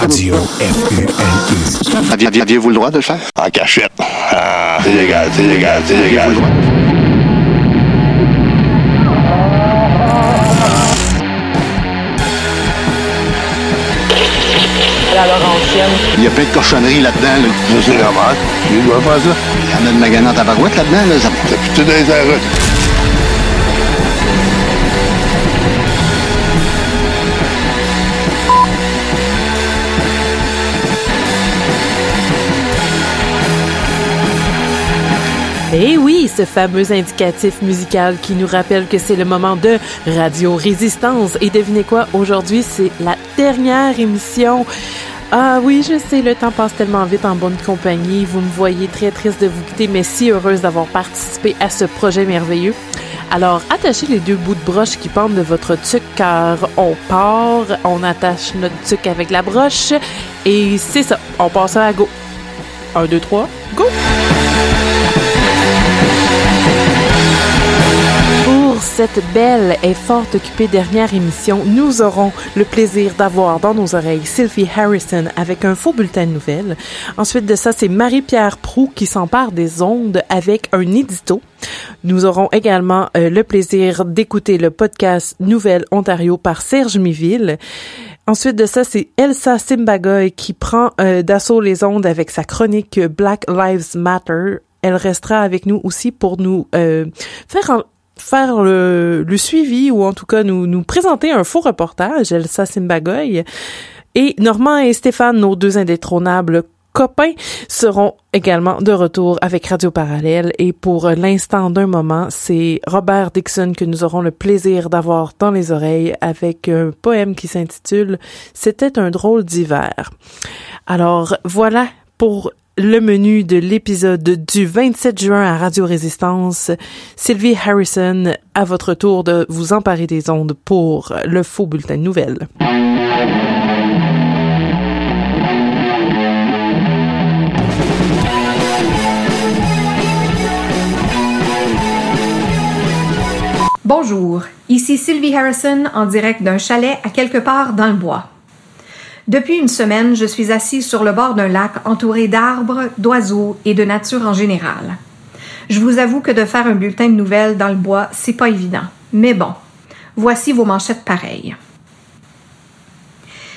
Radio FUNU. Aviez- Aviez-vous le droit de le faire? En cachette. Ah, c'est légal, c'est légal, c'est légal. la Laurentienne. Il y a plein de cochonneries là-dedans. Là. Ça, c'est normal. Il doit faire ça. Il y en a de magasin en tabarouette là-dedans. Là. Ça- C'est plutôt dans les arrêts. Eh oui, ce fameux indicatif musical qui nous rappelle que c'est le moment de Radio Résistance. Et devinez quoi, aujourd'hui, c'est la dernière émission. Ah oui, je sais, le temps passe tellement vite en bonne compagnie. Vous me voyez très triste de vous quitter, mais si heureuse d'avoir participé à ce projet merveilleux. Alors, attachez les deux bouts de broche qui pendent de votre tuc car on part, on attache notre tuc avec la broche et c'est ça, on passe à go. Un, deux, trois, go! Cette belle et fort occupée dernière émission, nous aurons le plaisir d'avoir dans nos oreilles Sylvie Harrison avec un faux bulletin de nouvelles. Ensuite de ça, c'est Marie-Pierre Prou qui s'empare des ondes avec un édito. Nous aurons également euh, le plaisir d'écouter le podcast Nouvelle Ontario par Serge Miville. Ensuite de ça, c'est Elsa Simbagoy qui prend euh, d'assaut les ondes avec sa chronique Black Lives Matter. Elle restera avec nous aussi pour nous euh, faire en- faire le, le suivi ou en tout cas nous, nous présenter un faux reportage, Elsa Simbagoy. Et Normand et Stéphane, nos deux indétrônables copains, seront également de retour avec Radio Parallèle. Et pour l'instant d'un moment, c'est Robert Dixon que nous aurons le plaisir d'avoir dans les oreilles avec un poème qui s'intitule C'était un drôle d'hiver. Alors voilà pour le menu de l'épisode du 27 juin à Radio Résistance. Sylvie Harrison, à votre tour de vous emparer des ondes pour le faux bulletin de nouvelles. Bonjour, ici Sylvie Harrison en direct d'un chalet à quelque part dans le bois. Depuis une semaine, je suis assise sur le bord d'un lac entouré d'arbres, d'oiseaux et de nature en général. Je vous avoue que de faire un bulletin de nouvelles dans le bois, c'est pas évident. Mais bon, voici vos manchettes pareilles.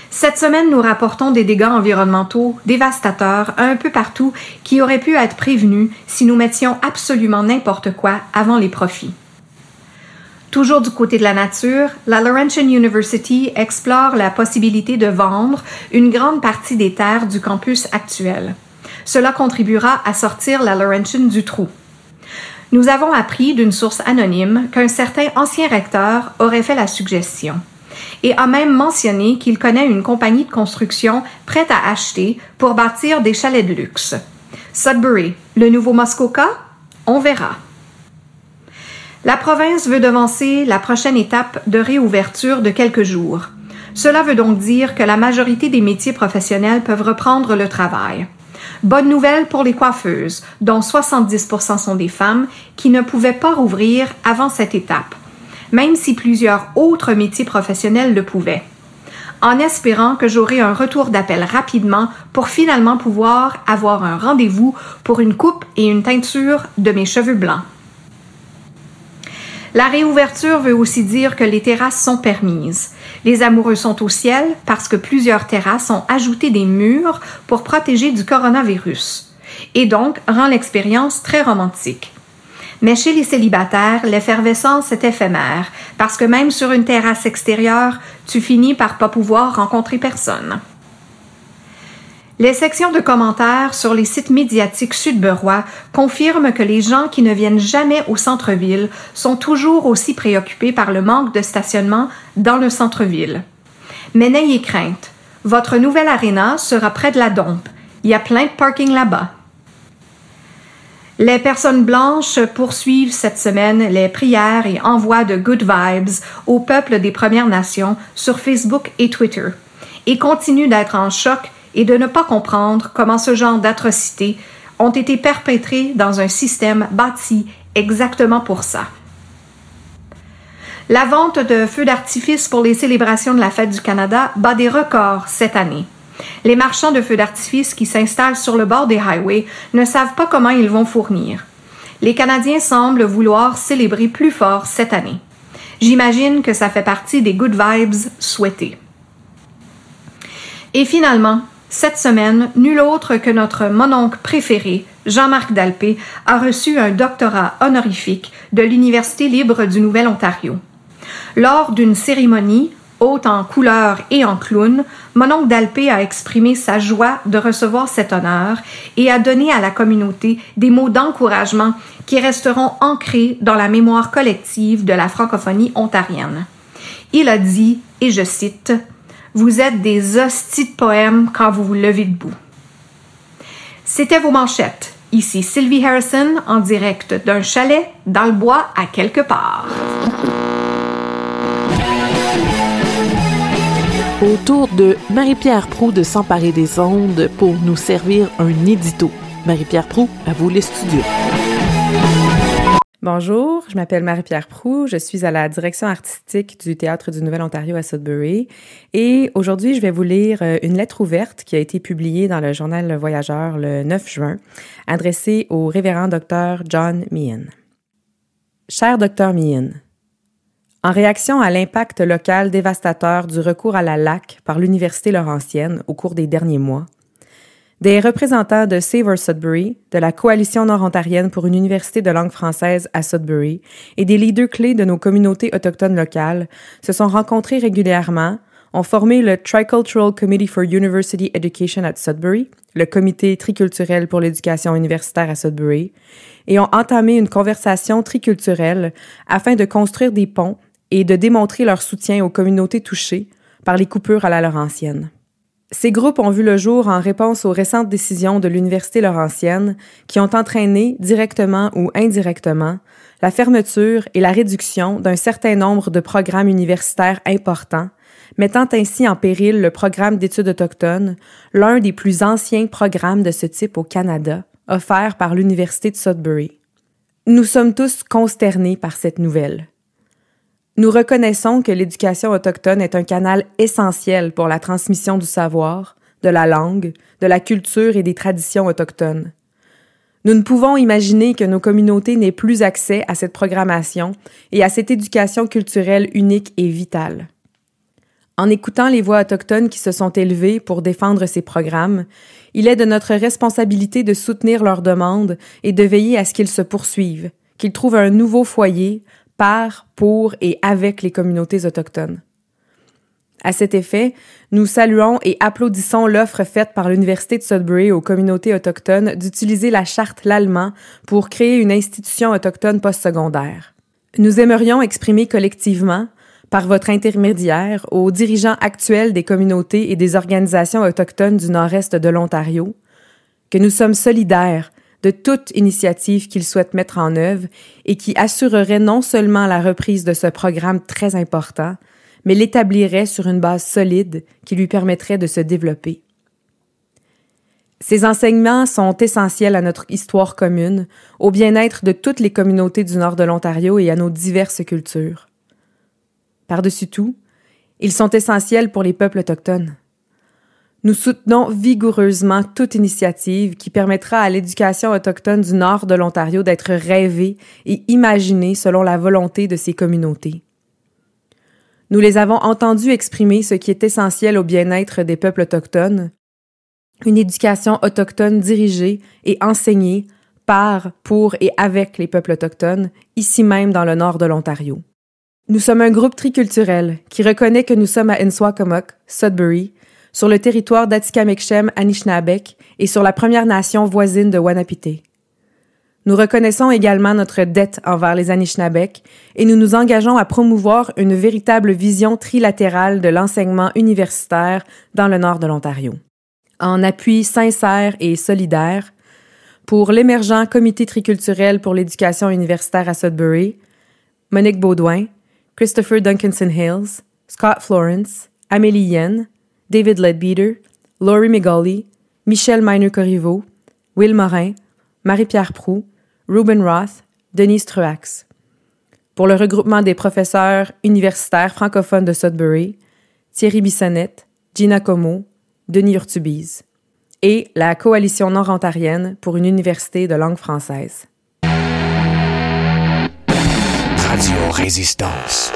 Cette semaine, nous rapportons des dégâts environnementaux dévastateurs un peu partout qui auraient pu être prévenus si nous mettions absolument n'importe quoi avant les profits. Toujours du côté de la nature, la Laurentian University explore la possibilité de vendre une grande partie des terres du campus actuel. Cela contribuera à sortir la Laurentian du trou. Nous avons appris d'une source anonyme qu'un certain ancien recteur aurait fait la suggestion et a même mentionné qu'il connaît une compagnie de construction prête à acheter pour bâtir des chalets de luxe. Sudbury, le nouveau Muskoka? On verra. La province veut devancer la prochaine étape de réouverture de quelques jours. Cela veut donc dire que la majorité des métiers professionnels peuvent reprendre le travail. Bonne nouvelle pour les coiffeuses, dont 70% sont des femmes, qui ne pouvaient pas rouvrir avant cette étape, même si plusieurs autres métiers professionnels le pouvaient. En espérant que j'aurai un retour d'appel rapidement pour finalement pouvoir avoir un rendez-vous pour une coupe et une teinture de mes cheveux blancs. La réouverture veut aussi dire que les terrasses sont permises. Les amoureux sont au ciel parce que plusieurs terrasses ont ajouté des murs pour protéger du coronavirus et donc rend l'expérience très romantique. Mais chez les célibataires, l'effervescence est éphémère parce que même sur une terrasse extérieure, tu finis par pas pouvoir rencontrer personne. Les sections de commentaires sur les sites médiatiques sud-berois confirment que les gens qui ne viennent jamais au centre-ville sont toujours aussi préoccupés par le manque de stationnement dans le centre-ville. Mais n'ayez crainte, votre nouvelle aréna sera près de la dompe. Il y a plein de parking là-bas. Les personnes blanches poursuivent cette semaine les prières et envoient de good vibes au peuple des Premières Nations sur Facebook et Twitter et continuent d'être en choc et de ne pas comprendre comment ce genre d'atrocités ont été perpétrées dans un système bâti exactement pour ça. La vente de feux d'artifice pour les célébrations de la fête du Canada bat des records cette année. Les marchands de feux d'artifice qui s'installent sur le bord des highways ne savent pas comment ils vont fournir. Les Canadiens semblent vouloir célébrer plus fort cette année. J'imagine que ça fait partie des good vibes souhaitées. Et finalement, cette semaine, nul autre que notre mononcle préféré, Jean-Marc Dalpé, a reçu un doctorat honorifique de l'Université libre du Nouvel-Ontario. Lors d'une cérémonie, haute en couleurs et en clown, Mononcle Dalpé a exprimé sa joie de recevoir cet honneur et a donné à la communauté des mots d'encouragement qui resteront ancrés dans la mémoire collective de la francophonie ontarienne. Il a dit, et je cite, Vous êtes des hosties de poèmes quand vous vous levez debout. C'était vos manchettes. Ici Sylvie Harrison en direct d'un chalet dans le bois à quelque part. Autour de Marie-Pierre Prou de s'emparer des ondes pour nous servir un édito. Marie-Pierre Prou, à vous les studios. Bonjour, je m'appelle Marie-Pierre Prou, je suis à la direction artistique du Théâtre du Nouvel-Ontario à Sudbury et aujourd'hui je vais vous lire euh, une lettre ouverte qui a été publiée dans le journal Le Voyageur le 9 juin, adressée au révérend docteur John Meehan. Cher docteur Meehan, en réaction à l'impact local dévastateur du recours à la LAC par l'Université Laurentienne au cours des derniers mois, des représentants de Save Sudbury, de la Coalition nord-ontarienne pour une université de langue française à Sudbury et des leaders clés de nos communautés autochtones locales se sont rencontrés régulièrement, ont formé le Tricultural Committee for University Education at Sudbury, le comité triculturel pour l'éducation universitaire à Sudbury, et ont entamé une conversation triculturelle afin de construire des ponts et de démontrer leur soutien aux communautés touchées par les coupures à la Laurentienne. Ces groupes ont vu le jour en réponse aux récentes décisions de l'Université Laurentienne qui ont entraîné, directement ou indirectement, la fermeture et la réduction d'un certain nombre de programmes universitaires importants, mettant ainsi en péril le programme d'études autochtones, l'un des plus anciens programmes de ce type au Canada, offert par l'Université de Sudbury. Nous sommes tous consternés par cette nouvelle. Nous reconnaissons que l'éducation autochtone est un canal essentiel pour la transmission du savoir, de la langue, de la culture et des traditions autochtones. Nous ne pouvons imaginer que nos communautés n'aient plus accès à cette programmation et à cette éducation culturelle unique et vitale. En écoutant les voix autochtones qui se sont élevées pour défendre ces programmes, il est de notre responsabilité de soutenir leurs demandes et de veiller à ce qu'ils se poursuivent, qu'ils trouvent un nouveau foyer, par, pour et avec les communautés autochtones. À cet effet, nous saluons et applaudissons l'offre faite par l'Université de Sudbury aux communautés autochtones d'utiliser la charte l'allemand pour créer une institution autochtone postsecondaire. Nous aimerions exprimer collectivement, par votre intermédiaire, aux dirigeants actuels des communautés et des organisations autochtones du nord-est de l'Ontario, que nous sommes solidaires de toute initiative qu'ils souhaitent mettre en œuvre et qui assurerait non seulement la reprise de ce programme très important, mais l'établirait sur une base solide qui lui permettrait de se développer. Ces enseignements sont essentiels à notre histoire commune, au bien-être de toutes les communautés du nord de l'Ontario et à nos diverses cultures. Par-dessus tout, ils sont essentiels pour les peuples autochtones. Nous soutenons vigoureusement toute initiative qui permettra à l'éducation autochtone du nord de l'Ontario d'être rêvée et imaginée selon la volonté de ces communautés. Nous les avons entendus exprimer ce qui est essentiel au bien-être des peuples autochtones, une éducation autochtone dirigée et enseignée par, pour et avec les peuples autochtones, ici même dans le nord de l'Ontario. Nous sommes un groupe triculturel qui reconnaît que nous sommes à Enswakomok, Sudbury, sur le territoire d'Atikameksham Anishinabek et sur la Première Nation voisine de Wanapité. Nous reconnaissons également notre dette envers les Anishinabek et nous nous engageons à promouvoir une véritable vision trilatérale de l'enseignement universitaire dans le nord de l'Ontario. En appui sincère et solidaire, pour l'émergent Comité triculturel pour l'éducation universitaire à Sudbury, Monique Baudouin, Christopher Duncanson Hills, Scott Florence, Amélie Yen, David Ledbeater, Laurie McGauley, Michel Miner-Corriveau, Will Morin, Marie-Pierre Prou, Ruben Roth, Denise Truax. pour le regroupement des professeurs universitaires francophones de Sudbury, Thierry Bissonnette, Gina Como, Denis Urtubise, et la Coalition nord-ontarienne pour une université de langue française. Radio Résistance.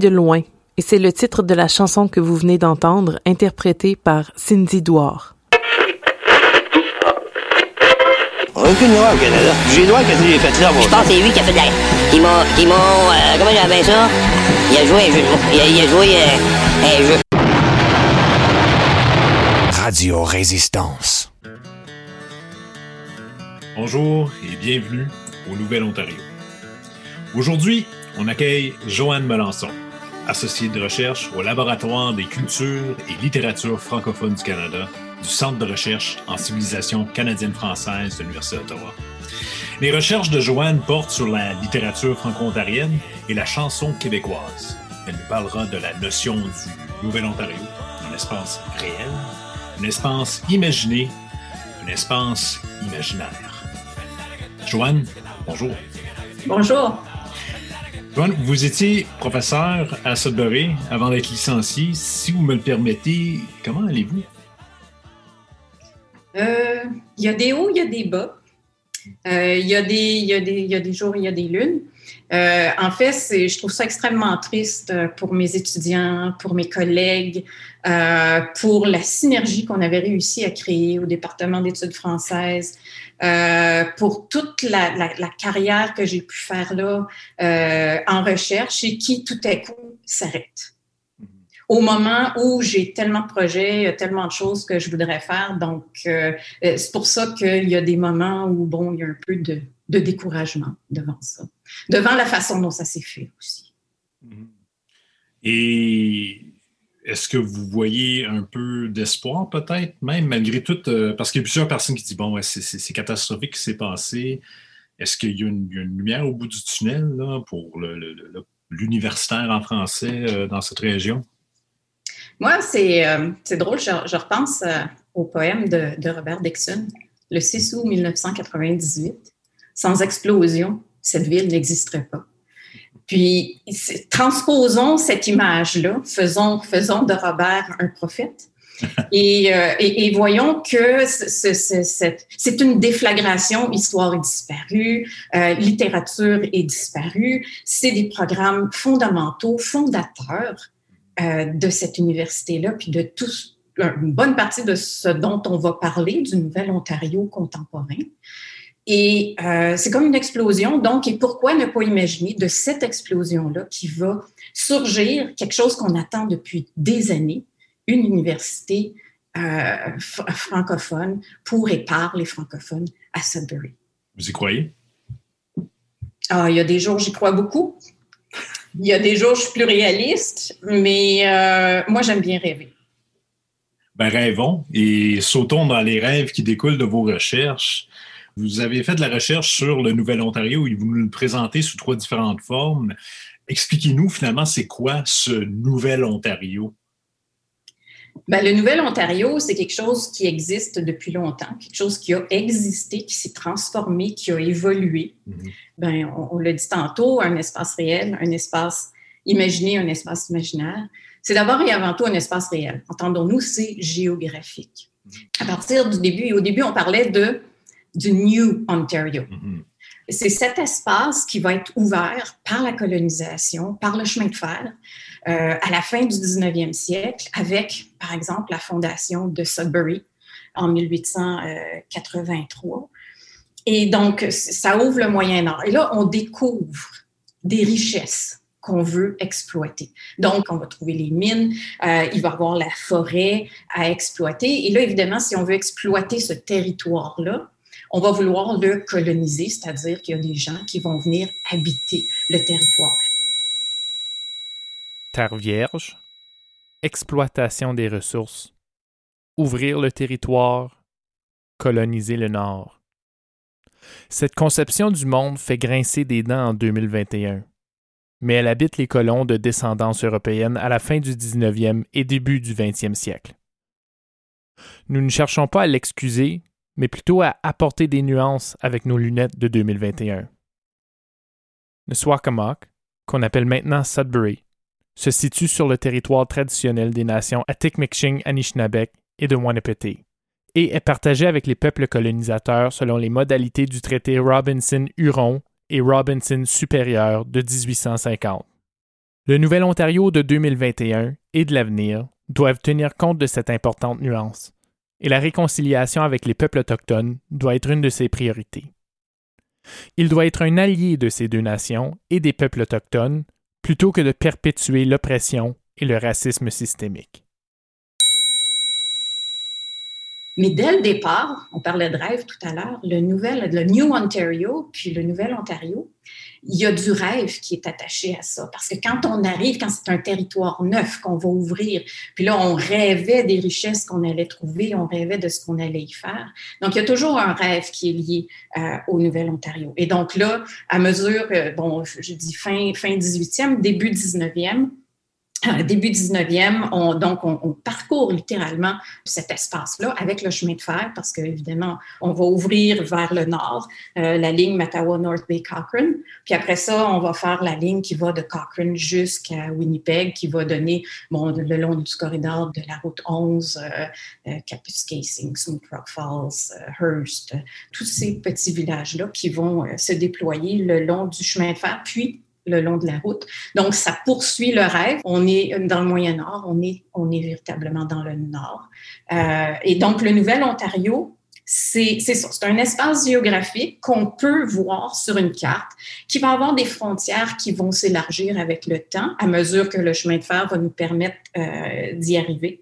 De loin, et c'est le titre de la chanson que vous venez d'entendre, interprétée par Cindy Douard. Aucune loi au Canada. J'ai droit qu'est-ce que j'ai fait là, moi. Je pense que c'est lui qui a fait de la... Ils m'ont... Ils m'ont... Euh, comment j'appelle ça? Il a joué un jeu de. Il a, il a joué euh, un jeu. Radio Résistance. Bonjour et bienvenue au Nouvel-Ontario. Aujourd'hui, on accueille Joanne Melançon, associée de recherche au Laboratoire des cultures et littératures francophones du Canada du Centre de recherche en civilisation canadienne-française de l'Université d'Ottawa. Les recherches de Joanne portent sur la littérature franco-ontarienne et la chanson québécoise. Elle nous parlera de la notion du Nouvel-Ontario, un espace réel, un espace imaginé un espace imaginaire. Joanne, bonjour. Bonjour. Vous étiez professeur à Sudbury avant d'être licencié. Si vous me le permettez, comment allez-vous? Euh, Il y a des hauts, il y a des bas. Euh, Il y, y a des jours, il y a des lunes. Euh, en fait, c'est- je trouve ça extrêmement triste euh, pour mes étudiants, pour mes collègues, euh, pour la synergie qu'on avait réussi à créer au département d'études françaises, euh, pour toute la, la- la carrière que j'ai pu faire là en recherche et qui tout à coup s'arrête au moment où j'ai tellement de projets, tellement de choses que je voudrais faire. Donc, c'est pour ça qu'il y a des moments où, bon, il y a un peu de, de découragement devant ça, devant la façon dont ça s'est fait aussi. Et est-ce que vous voyez un peu d'espoir peut-être, même malgré tout, euh, parce qu'il y a plusieurs personnes qui disent, bon, ouais, c'est- catastrophique ce qui s'est passé. Est-ce qu'il y, a une il y a une lumière au bout du tunnel là, pour l'universitaire en français euh, dans cette région? Moi, c'est euh, drôle, je, je repense au poème de, de Robert Dixon, le 6 août 1998. Sans explosion, cette ville n'existerait pas. Puis, transposons cette image-là, faisons, faisons de Robert un prophète. Et, euh, et, et voyons que c'est une déflagration. Histoire est disparue, euh, littérature est disparue. C'est des programmes fondamentaux, fondateurs euh, de cette université-là, puis de tout, une bonne partie de ce dont on va parler, du Nouvel Ontario contemporain. Et euh, c'est comme une explosion. Donc, et pourquoi ne pas imaginer de cette explosion-là qui va surgir quelque chose qu'on attend depuis des années, une université euh, fr- francophone pour et par les francophones à Sudbury. Vous y croyez? Ah, il y a des jours, j'y crois beaucoup. Il y a des jours, je suis plus réaliste, mais euh, moi, j'aime bien rêver. Ben, rêvons et sautons dans les rêves qui découlent de vos recherches. Vous avez fait de la recherche sur le Nouvel-Ontario et vous nous le présentez sous trois différentes formes. Expliquez-nous finalement, c'est quoi ce Nouvel-Ontario? Ben, le Nouvel-Ontario, c'est quelque chose qui existe depuis longtemps, quelque chose qui a existé, qui s'est transformé, qui a évolué. Ben, on, on l'a dit tantôt, un espace réel, un espace imaginé, un espace imaginaire. C'est d'abord et avant tout un espace réel. Entendons-nous, c'est géographique. À partir du début, au début, on parlait de, du New Ontario. C'est cet espace qui va être ouvert par la colonisation, par le chemin de fer, euh, à la fin du 19e siècle, avec, par exemple, la fondation de Sudbury en 1883. Et donc, ça ouvre le Moyen-Âge. Et là, on découvre des richesses qu'on veut exploiter. Donc, on va trouver les mines, euh, il va y avoir la forêt à exploiter. Et là, évidemment, si on veut exploiter ce territoire-là, on va vouloir le coloniser, c'est-à-dire qu'il y a des gens qui vont venir habiter le territoire. Terre vierge, exploitation des ressources, ouvrir le territoire, coloniser le Nord. Cette conception du monde fait grincer des dents en 2021, mais elle habite les colons de descendance européenne à la fin du 19e et début du 20e siècle. Nous ne cherchons pas à l'excuser, mais plutôt à apporter des nuances avec nos lunettes de 2021. Neswakamok, qu'on appelle maintenant Sudbury, se situe sur le territoire traditionnel des nations Atikomiksing, Anishinaabeg et de Wanapete, et est partagé avec les peuples colonisateurs selon les modalités du traité Robinson-Huron et Robinson supérieur de 1850. Le Nouvel Ontario de 2021 et de l'avenir doivent tenir compte de cette importante nuance, et la réconciliation avec les peuples autochtones doit être une de ses priorités. Il doit être un allié de ces deux nations et des peuples autochtones plutôt que de perpétuer l'oppression et le racisme systémique. Mais dès le départ, on parlait de rêve tout à l'heure, le, nouvel, le New Ontario, puis le Nouvel Ontario, il y a du rêve qui est attaché à ça. Parce que quand on arrive, quand c'est un territoire neuf qu'on va ouvrir, puis là, on rêvait des richesses qu'on allait trouver, on rêvait de ce qu'on allait y faire. Donc, il y a toujours un rêve qui est lié euh, au Nouvel Ontario. Et donc là, à mesure, euh, bon, je dis fin, fin 18e, début 19e, euh, début 19e, on, donc on, on, parcourt littéralement cet espace-là avec le chemin de fer parce qu'évidemment, on va ouvrir vers le nord euh, la ligne Mattawa-North Bay-Cochrane. Puis après ça, on va faire la ligne qui va de Cochrane jusqu'à Winnipeg, qui va donner bon, le long du corridor de la route 11, euh, euh, Kapuskasing, Smooth Rock Falls, euh, Hearst, tous ces petits villages-là qui vont se déployer le long du chemin de fer. Puis le long de la route. Donc, ça poursuit le rêve. On est dans le Moyen-Nord, on est, on est véritablement dans le Nord. Euh, et donc, le Nouvel-Ontario, c'est ça, c'est un espace géographique qu'on peut voir sur une carte, qui va avoir des frontières qui vont s'élargir avec le temps à mesure que le chemin de fer va nous permettre euh, d'y arriver.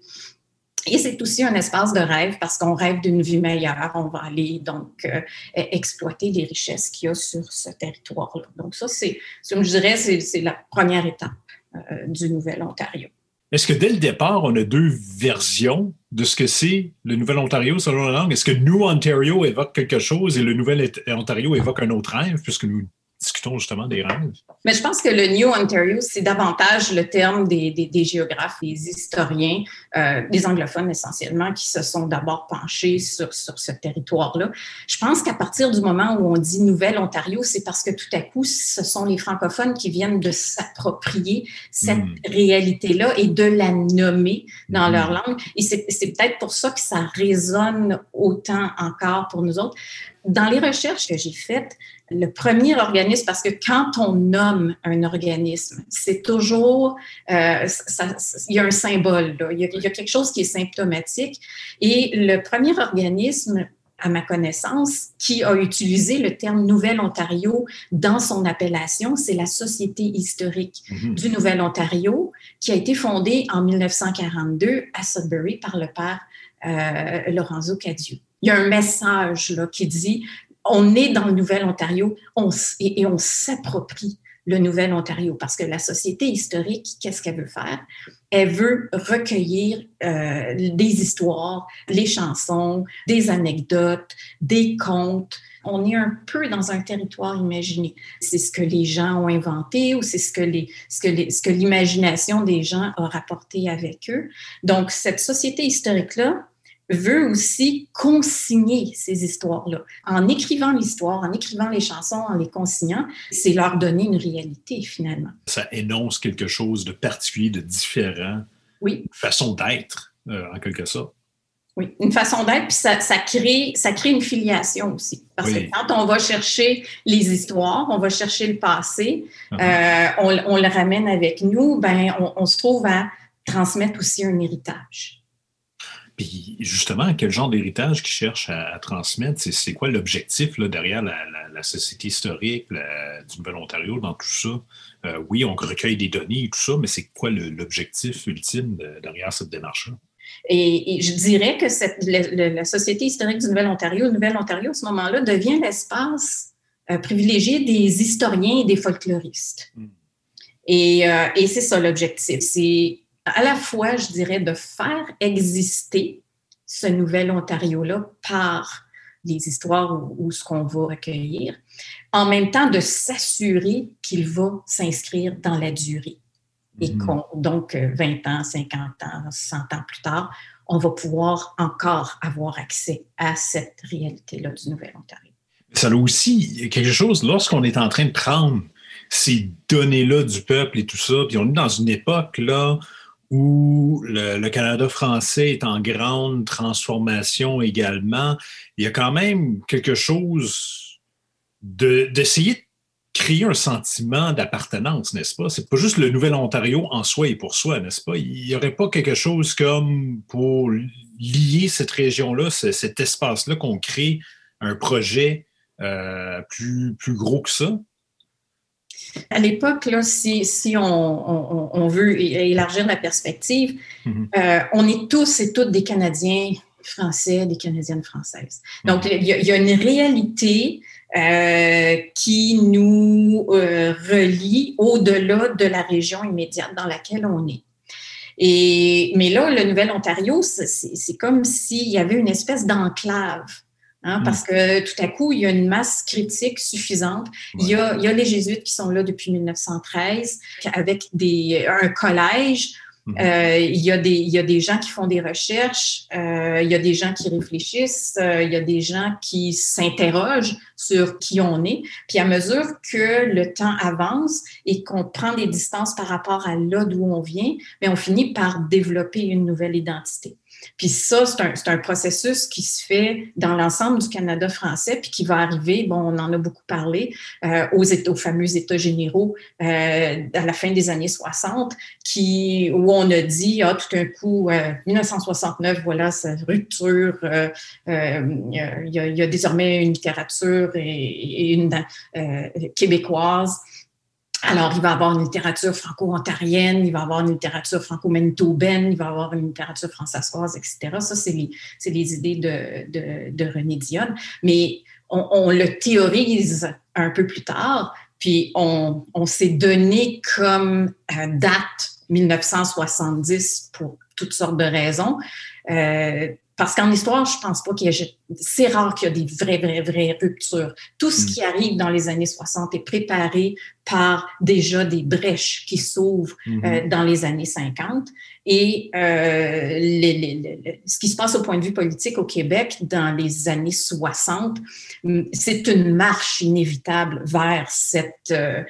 Et c'est aussi un espace de rêve parce qu'on rêve d'une vie meilleure. On va aller donc euh, exploiter les richesses qu'il y a sur ce territoire-là. Donc ça, c'est, je dirais, c'est la première étape euh, du Nouvel-Ontario. Est-ce que dès le départ, on a deux versions de ce que c'est le Nouvel-Ontario selon la langue? Est-ce que New Ontario évoque quelque chose et le Nouvel-Ontario évoque un autre rêve, puisque nous discutons justement des rêves. Mais je pense que le New Ontario, c'est davantage le terme des, des, des géographes, des historiens, euh, des anglophones essentiellement, qui se sont d'abord penchés sur, sur ce territoire-là. Je pense qu'à partir du moment où on dit Nouvelle-Ontario, c'est parce que tout à coup, ce sont les francophones qui viennent de s'approprier cette mm. réalité-là et de la nommer dans mm. leur langue. Et c'est peut-être pour ça que ça résonne autant encore pour nous autres. Dans les recherches que j'ai faites, le premier organisme, parce que quand on nomme un organisme, c'est toujours, euh, ça, il y a un symbole, là. Il, y a, il y a quelque chose qui est symptomatique. Et le premier organisme à ma connaissance, qui a utilisé le terme Nouvelle-Ontario dans son appellation, c'est la Société historique -hmm. du Nouvel-Ontario, qui a été fondée en 1942 à Sudbury par le père euh, Lorenzo Cadieux. Il y a un message là, qui dit on est dans le Nouvel-Ontario on, et, on s'approprie le Nouvel-Ontario parce que la société historique, qu'est-ce qu'elle veut faire? Elle veut recueillir euh, des histoires, les chansons, des anecdotes, des contes. On est un peu dans un territoire imaginé. C'est ce que les gens ont inventé ou c'est ce que l'imagination des gens a rapporté avec eux. Donc, cette société historique-là, veut aussi consigner ces histoires-là. En écrivant l'histoire, en écrivant les chansons, en les consignant, c'est leur donner une réalité finalement. Ça énonce quelque chose de particulier, de différent. Oui. Une façon d'être, euh, en quelque sorte. Oui, une façon d'être, puis ça, ça, crée, ça crée une filiation aussi. Parce oui. que quand on va chercher les histoires, on va chercher le passé, uh -huh. euh, on, on, le ramène avec nous, ben, on, on se trouve à transmettre aussi un héritage. Puis justement, quel genre d'héritage qu'ils cherchent à, à transmettre? C'est quoi l'objectif derrière la, la, la, société historique la, du Nouvel-Ontario dans tout ça? Euh, oui, on recueille des données et tout ça, mais c'est quoi l'objectif ultime de, derrière cette démarche-là? Et, et, je dirais que cette, le, la Société historique du Nouvel-Ontario, le Nouvel-Ontario, à ce moment-là, devient l'espace euh, privilégié des historiens et des folkloristes. Mm. Et, euh, et c'est ça l'objectif. C'est à la fois, je dirais, de faire exister ce nouvel Ontario-là par les histoires ou, ou ce qu'on va recueillir, en même temps de s'assurer qu'il va s'inscrire dans la durée. Et mmh. qu'on, donc, 20 ans, 50 ans, 100 ans plus tard, on va pouvoir encore avoir accès à cette réalité-là du Nouvel Ontario. Ça a aussi quelque chose, lorsqu'on est en train de prendre ces données-là du peuple et tout ça, puis on est dans une époque là où le, le, Canada français est en grande transformation également, il y a quand même quelque chose d'essayer de, créer un sentiment d'appartenance, n'est-ce pas? C'est pas juste le Nouvel-Ontario en soi et pour soi, n'est-ce pas? Il n'y aurait pas quelque chose comme pour lier cette région-là, cet espace-là, qu'on crée un projet euh, plus, plus gros que ça? À l'époque, là, si, si on, on, on, veut élargir la perspective, mm -hmm. euh, on est tous et toutes des Canadiens français, des Canadiennes françaises. Donc, il y, y, a une réalité euh, qui nous euh, relie au-delà de la région immédiate dans laquelle on est. Et, mais là, le Nouvel-Ontario, c'est comme s'il y avait une espèce d'enclave Hein, parce que tout à coup, il y a une masse critique suffisante. Il, y a, il y a les jésuites qui sont là depuis 1913 avec des, un collège euh, il, y a des, il y a des gens qui font des recherches, euh, il y a des gens qui réfléchissent, euh, il y a des gens qui s'interrogent sur qui on est. Puis à mesure que le temps avance et qu'on prend des distances par rapport à là d'où on vient, mais on finit par développer une nouvelle identité. Puis ça, c'est un, un, processus qui se fait dans l'ensemble du Canada français, puis qui va arriver, bon, on en a beaucoup parlé, euh, aux, aux, fameux États généraux euh, à la fin des années 60, qui, où on a dit, ah, tout un coup, euh, 1969, voilà, cette rupture, euh, euh, il y, y, a, désormais une littérature et, et une québécoise alors, il va avoir une littérature franco-ontarienne, il va avoir une littérature franco-manitobaine, il va avoir une littérature française, etc. Ça, c'est les, les, idées de, de, de, René Dionne. Mais on, on, le théorise un peu plus tard, puis on, on s'est donné comme euh, date 1970 pour toutes sortes de raisons. Euh, parce qu'en histoire, je pense pas qu'il y ait. C'est rare qu'il y ait des vraies, vraies, vraies ruptures. Tout ce mm. qui arrive dans les années 60 est préparé par déjà des brèches qui s'ouvrent mm-hmm. euh, dans les années 50. Et euh, les, les, ce qui se passe au point de vue politique au Québec dans les années 60, mm, c'est une marche inévitable vers cette euh,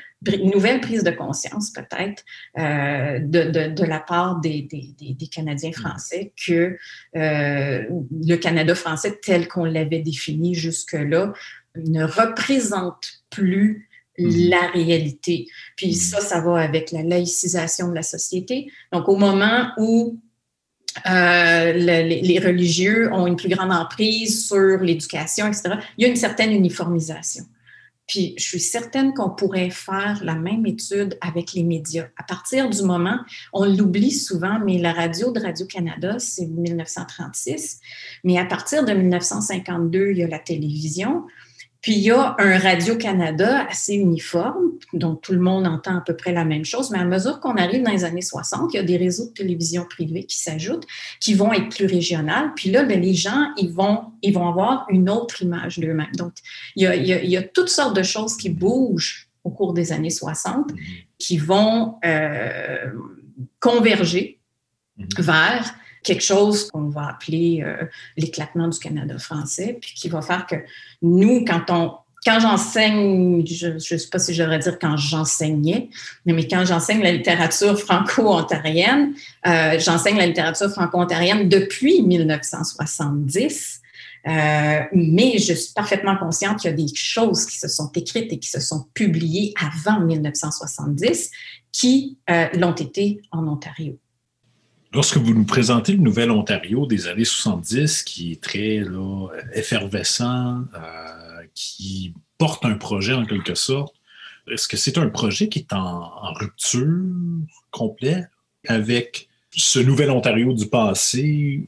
nouvelle prise de conscience, peut-être, euh, de, de, de, la part des, des, des Canadiens français que euh, le Canada français tel qu'on l'avait défini jusque-là ne représente plus Mm-hmm. la réalité. Puis mm-hmm. ça, ça va avec la laïcisation de la société. Donc, au moment où euh, le, les, religieux ont une plus grande emprise sur l'éducation, etc., il y a une certaine uniformisation. Puis je suis certaine qu'on pourrait faire la même étude avec les médias. À partir du moment, on l'oublie souvent, mais la radio de Radio-Canada, c'est 1936. Mais à partir de 1952, il y a la télévision. Puis il y a un Radio-Canada assez uniforme, dont tout le monde entend à peu près la même chose, mais à mesure qu'on arrive dans les années 60, il y a des réseaux de télévision privés qui s'ajoutent, qui vont être plus régionales. Puis là, ben, les gens, ils vont, ils vont avoir une autre image d'eux-mêmes. Donc, il y, a, il, y a, il y, a, toutes sortes de choses qui bougent au cours des années 60, qui vont euh, converger mm-hmm. vers quelque chose qu'on va appeler euh, l'éclatement du Canada français, puis qui va faire que nous, quand on quand j'enseigne, je ne sais pas si je devrais dire quand j'enseignais, mais quand j'enseigne la littérature franco-ontarienne, euh, j'enseigne la littérature franco-ontarienne depuis 1970. Euh, mais je suis parfaitement consciente qu'il y a des choses qui se sont écrites et qui se sont publiées avant 1970 qui l'ont été en Ontario. Lorsque vous nous présentez le Nouvel Ontario des années 70, qui est très effervescent, euh, qui porte un projet en quelque sorte, est-ce que c'est un projet qui est en, en rupture complète avec ce Nouvel Ontario du passé?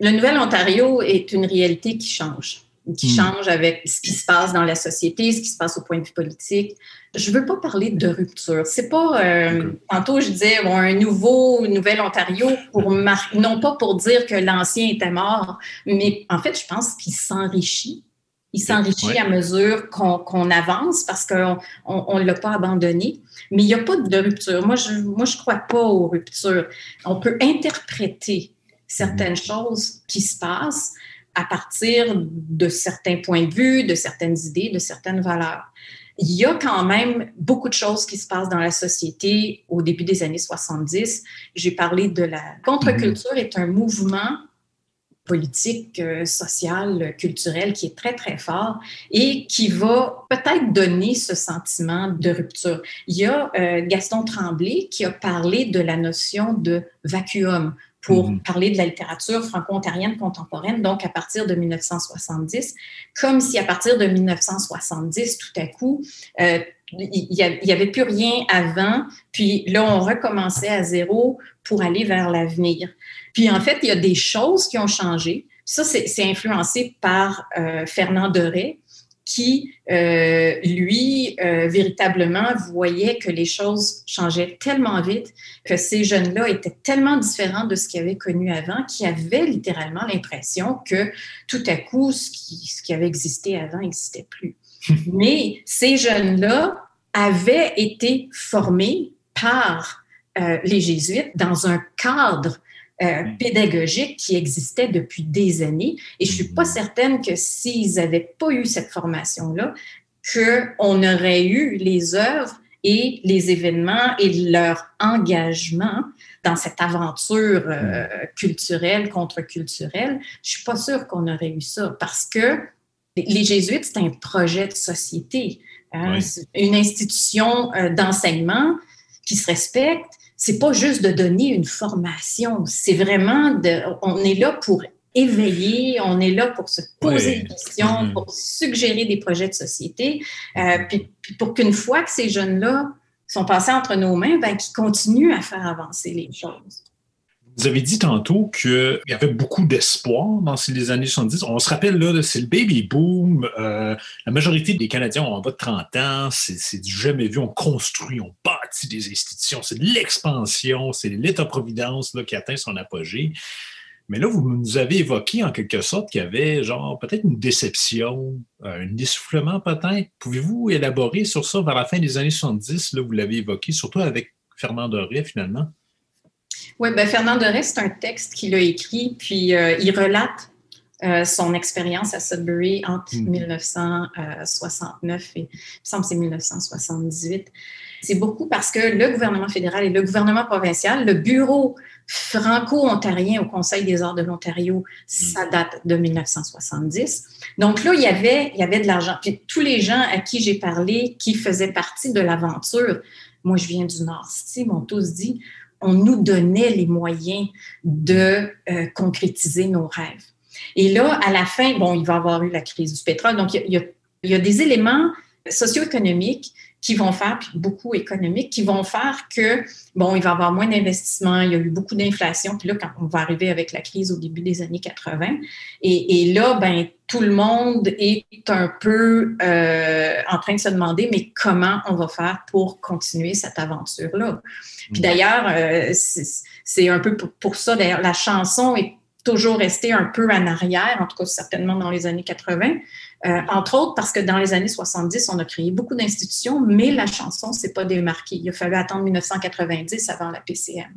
Le Nouvel Ontario est une réalité qui change qui hmm. change avec ce qui se passe dans la société, ce qui se passe au point de vue politique. Je veux pas parler de rupture. C'est pas euh, tantôt je disais bon, un nouveau nouvel Ontario pour non pas pour dire que l'ancien était mort, mais en fait je pense qu'il s'enrichit. Il s'enrichit à mesure qu'on avance parce qu'on on, l'a pas abandonné. Mais il n'y a pas de rupture. Moi je moi je crois pas aux ruptures. On peut interpréter certaines hmm. choses qui se passent à partir de certains points de vue, de certaines idées, de certaines valeurs. Il y a quand même beaucoup de choses qui se passent dans la société au début des années 70. J'ai parlé de la contre-culture est un mouvement politique, euh, social, culturel qui est très, très fort et qui va peut-être donner ce sentiment de rupture. Il y a euh, Gaston Tremblay qui a parlé de la notion de vacuum pour mhm. parler de la littérature franco-ontarienne contemporaine, donc à partir de 1970, comme si à partir de 1970, tout à coup, euh, il n'y avait plus rien avant, puis là, on recommençait à zéro pour aller vers l'avenir. Puis en fait, il y a des choses qui ont changé. Ça, c'est influencé par euh, Fernand Doré, qui, euh, lui, euh, véritablement voyait que les choses changeaient tellement vite, que ces jeunes-là étaient tellement différents de ce qu'ils avaient connu avant, qu'ils avaient littéralement l'impression que tout à coup, ce qui, ce qui avait existé avant n'existait plus. Mais ces jeunes-là avaient été formés par euh, les jésuites dans un cadre euh, pédagogique qui existait depuis des années. Et je suis pas certaine que s'ils n'avaient pas eu cette formation-là, qu'on aurait eu les œuvres et les événements et leur engagement dans cette aventure euh, culturelle, contre-culturelle. Je suis pas sûre qu'on aurait eu ça parce que les jésuites, c'est un projet de société, hein, une institution euh, d'enseignement qui se respecte, c'est pas juste de donner une formation, c'est vraiment de, on est là pour éveiller, on est là pour se poser des questions, mm-hmm. pour suggérer des projets de société, euh, puis, pour qu'une fois que ces jeunes-là sont passés entre nos mains, ben, qu'ils continuent à faire avancer les choses. Vous avez dit tantôt qu'il y avait beaucoup d'espoir dans les années 70. On se rappelle, là, c'est le baby boom. Euh, la majorité des Canadiens ont en bas de 30 ans. C'est du jamais vu. On construit, on bâtit des institutions. C'est de l'expansion. C'est l'État-providence qui atteint son apogée. Mais là, vous nous avez évoqué en quelque sorte qu'il y avait genre peut-être une déception, euh, un essoufflement peut-être. Pouvez-vous élaborer sur ça vers la fin des années 70? Là, vous l'avez évoqué, surtout avec Fernand Doré finalement. Oui, ben Fernand Doré, c'est un texte qu'il a écrit, puis euh, il relate euh, son expérience à Sudbury entre 1969 et, il me semble c'est 1978. C'est beaucoup parce que le gouvernement fédéral et le gouvernement provincial, le bureau franco-ontarien au Conseil des arts de l'Ontario, ça date de 1970. Donc là, il y avait, il y avait de l'argent. Puis tous les gens à qui j'ai parlé, qui faisaient partie de l'aventure, moi je viens du Nord City, m'ont tous dit, on nous donnait les moyens de euh, concrétiser nos rêves. Et là, à la fin, bon, il va y avoir eu la crise du pétrole. Donc, il y a, il y a des éléments socio-économiques qui vont faire, puis beaucoup économiques, qui vont faire que, bon, il va y avoir moins d'investissements, il y a eu beaucoup d'inflation, puis là, quand on va arriver avec la crise au début des années 80, et, et là, ben tout le monde est un peu euh, en train de se demander, mais comment on va faire pour continuer cette aventure-là? Puis mm. d'ailleurs, euh, c'est un peu pour, pour ça, d'ailleurs, la chanson est toujours restée un peu en arrière, en tout cas certainement dans les années 80, euh, entre autres parce que dans les années 70, on a créé beaucoup d'institutions, mais la chanson ne s'est pas démarquée. Il a fallu attendre 1990 avant la PCM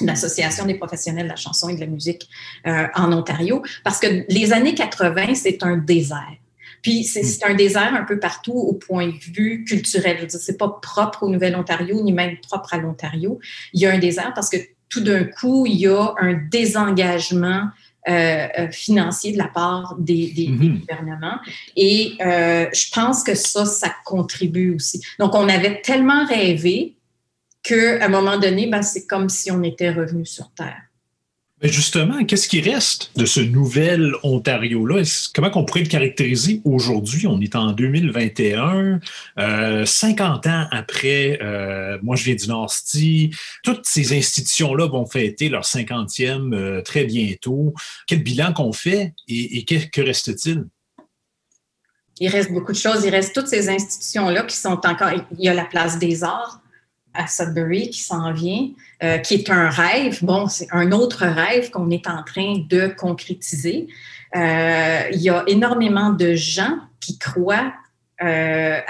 l'Association des professionnels de la chanson et de la musique euh, en Ontario, parce que les années 80, c'est un désert. Puis c'est un désert un peu partout au point de vue culturel. Ce n'est pas propre au Nouvel-Ontario, ni même propre à l'Ontario. Il y a un désert parce que tout d'un coup, il y a un désengagement euh, euh, financier de la part des, mm-hmm. gouvernements. Et euh, je pense que ça, ça contribue aussi. Donc, on avait tellement rêvé qu'à un moment donné, ben, c'est comme si on était revenu sur Terre. Justement, qu'est-ce qui reste de ce nouvel Ontario-là? Comment on pourrait le caractériser aujourd'hui? On est en 2021, euh, 50 ans après, euh, moi je viens du nord toutes ces institutions-là vont fêter leur 50e euh, très bientôt. Quel bilan qu'on fait et, que, que reste-t-il? Il reste beaucoup de choses. Il reste toutes ces institutions-là qui sont encore... Il y a la place des arts, à Sudbury qui s'en vient, euh, qui est un rêve. Bon, c'est un autre rêve qu'on est en train de concrétiser. Euh, il y a énormément de gens qui croient euh,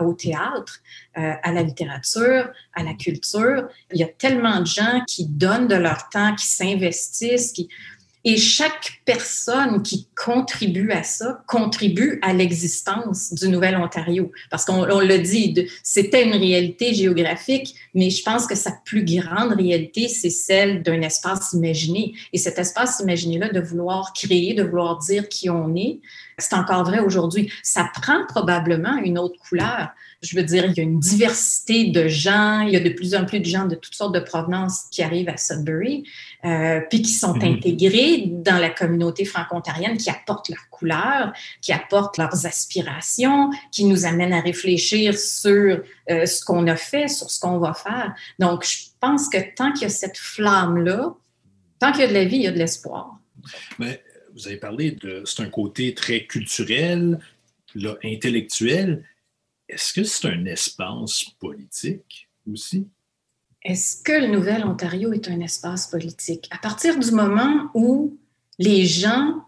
au théâtre, à la littérature, à la culture. Il y a tellement de gens qui donnent de leur temps, qui s'investissent, qui, et chaque personne qui contribue à ça contribue à l'existence du Nouvel-Ontario. Parce qu'on l'a dit, c'était une réalité géographique, mais je pense que sa plus grande réalité, c'est celle d'un espace imaginé. Et cet espace imaginé-là, de vouloir créer, de vouloir dire qui on est, c'est encore vrai aujourd'hui. Ça prend probablement une autre couleur. Je veux dire, il y a une diversité de gens, il y a de plus en plus de gens de toutes sortes de provenances qui arrivent à Sudbury, euh, puis qui sont mhm. intégrés dans la communauté franco-ontarienne, qui apportent leur couleur, qui apportent leurs aspirations, qui nous amènent à réfléchir sur euh, ce qu'on a fait, sur ce qu'on va faire. Donc, je pense que tant qu'il y a cette flamme-là, tant qu'il y a de la vie, il y a de l'espoir. Mais vous avez parlé de c'est un côté très culturel, là, intellectuel, est-ce que c'est un espace politique aussi? Est-ce que le Nouvel Ontario est un espace politique? À partir du moment où les gens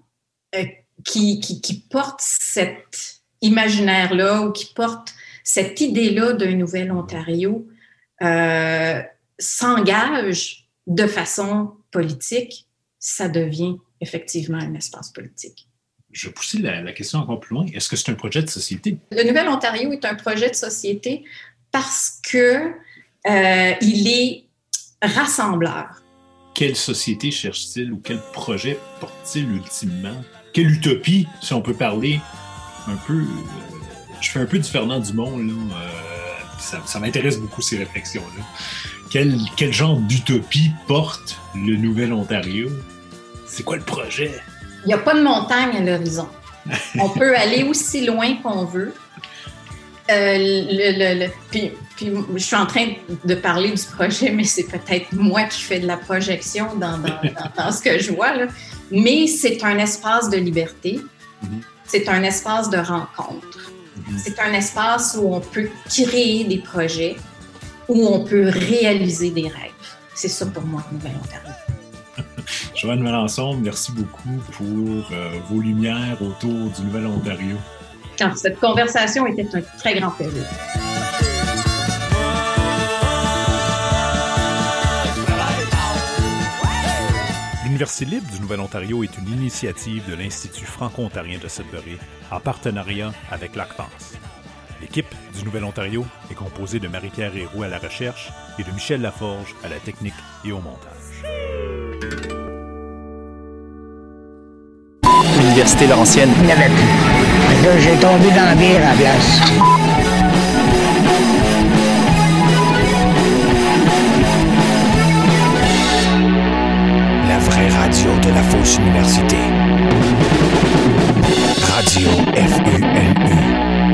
euh, qui, portent cet imaginaire-là ou qui portent cette idée-là d'un Nouvel Ontario euh, s'engagent de façon politique, ça devient effectivement un espace politique. Je vais pousser la, la question encore plus loin. Est-ce que c'est un projet de société? Le Nouvel Ontario est un projet de société parce que euh, il est rassembleur. Quelle société cherche-t-il ou quel projet porte-t-il ultimement? Quelle utopie, si on peut parler un peu. Euh, je fais un peu du Fernand Dumont, là. Euh, ça, ça m'intéresse beaucoup ces réflexions-là. Quel, quel genre d'utopie porte le Nouvel Ontario? C'est quoi le projet? Il n'y a pas de montagne à l'horizon. on peut aller aussi loin qu'on veut. Euh, le, le, le, puis, puis, je suis en train de parler du projet, mais c'est peut-être moi qui fais de la projection dans, dans, dans, dans ce que je vois. Là. Mais c'est un espace de liberté. Mm-hmm. C'est un espace de rencontre. Mm-hmm. C'est un espace où on peut créer des projets, où on peut réaliser des rêves. C'est ça pour moi, Nouvelle-Ontario. Joanne Melançon, merci beaucoup pour euh, vos lumières autour du Nouvel-Ontario. Alors, cette conversation était un très grand plaisir. L'Université libre du Nouvel-Ontario est une initiative de l'Institut franco-ontarien de Sudbury en partenariat avec l'ACPANS. L'équipe du Nouvel-Ontario est composée de Marie-Pierre Héroux à la recherche et de Michel Laforge à la technique et au montage. L'Université Laurentienne. Il n'y avait plus. J'ai tombé dans la bière à la place. La vraie radio de la fausse université. Radio FUNU.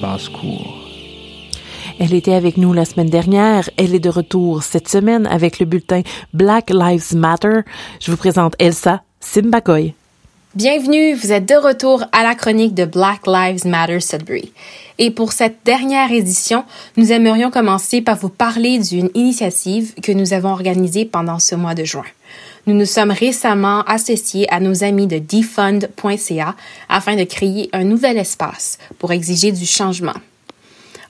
Basse-Cour. Elle était avec nous la semaine dernière. Elle est de retour cette semaine avec le bulletin Black Lives Matter. Je vous présente Elsa Simbakoy. Bienvenue, vous êtes de retour à la chronique de Black Lives Matter Sudbury. Et pour cette dernière édition, nous aimerions commencer par vous parler d'une initiative que nous avons organisée pendant ce mois de juin. Nous nous sommes récemment associés à nos amis de defund.ca afin de créer un nouvel espace pour exiger du changement.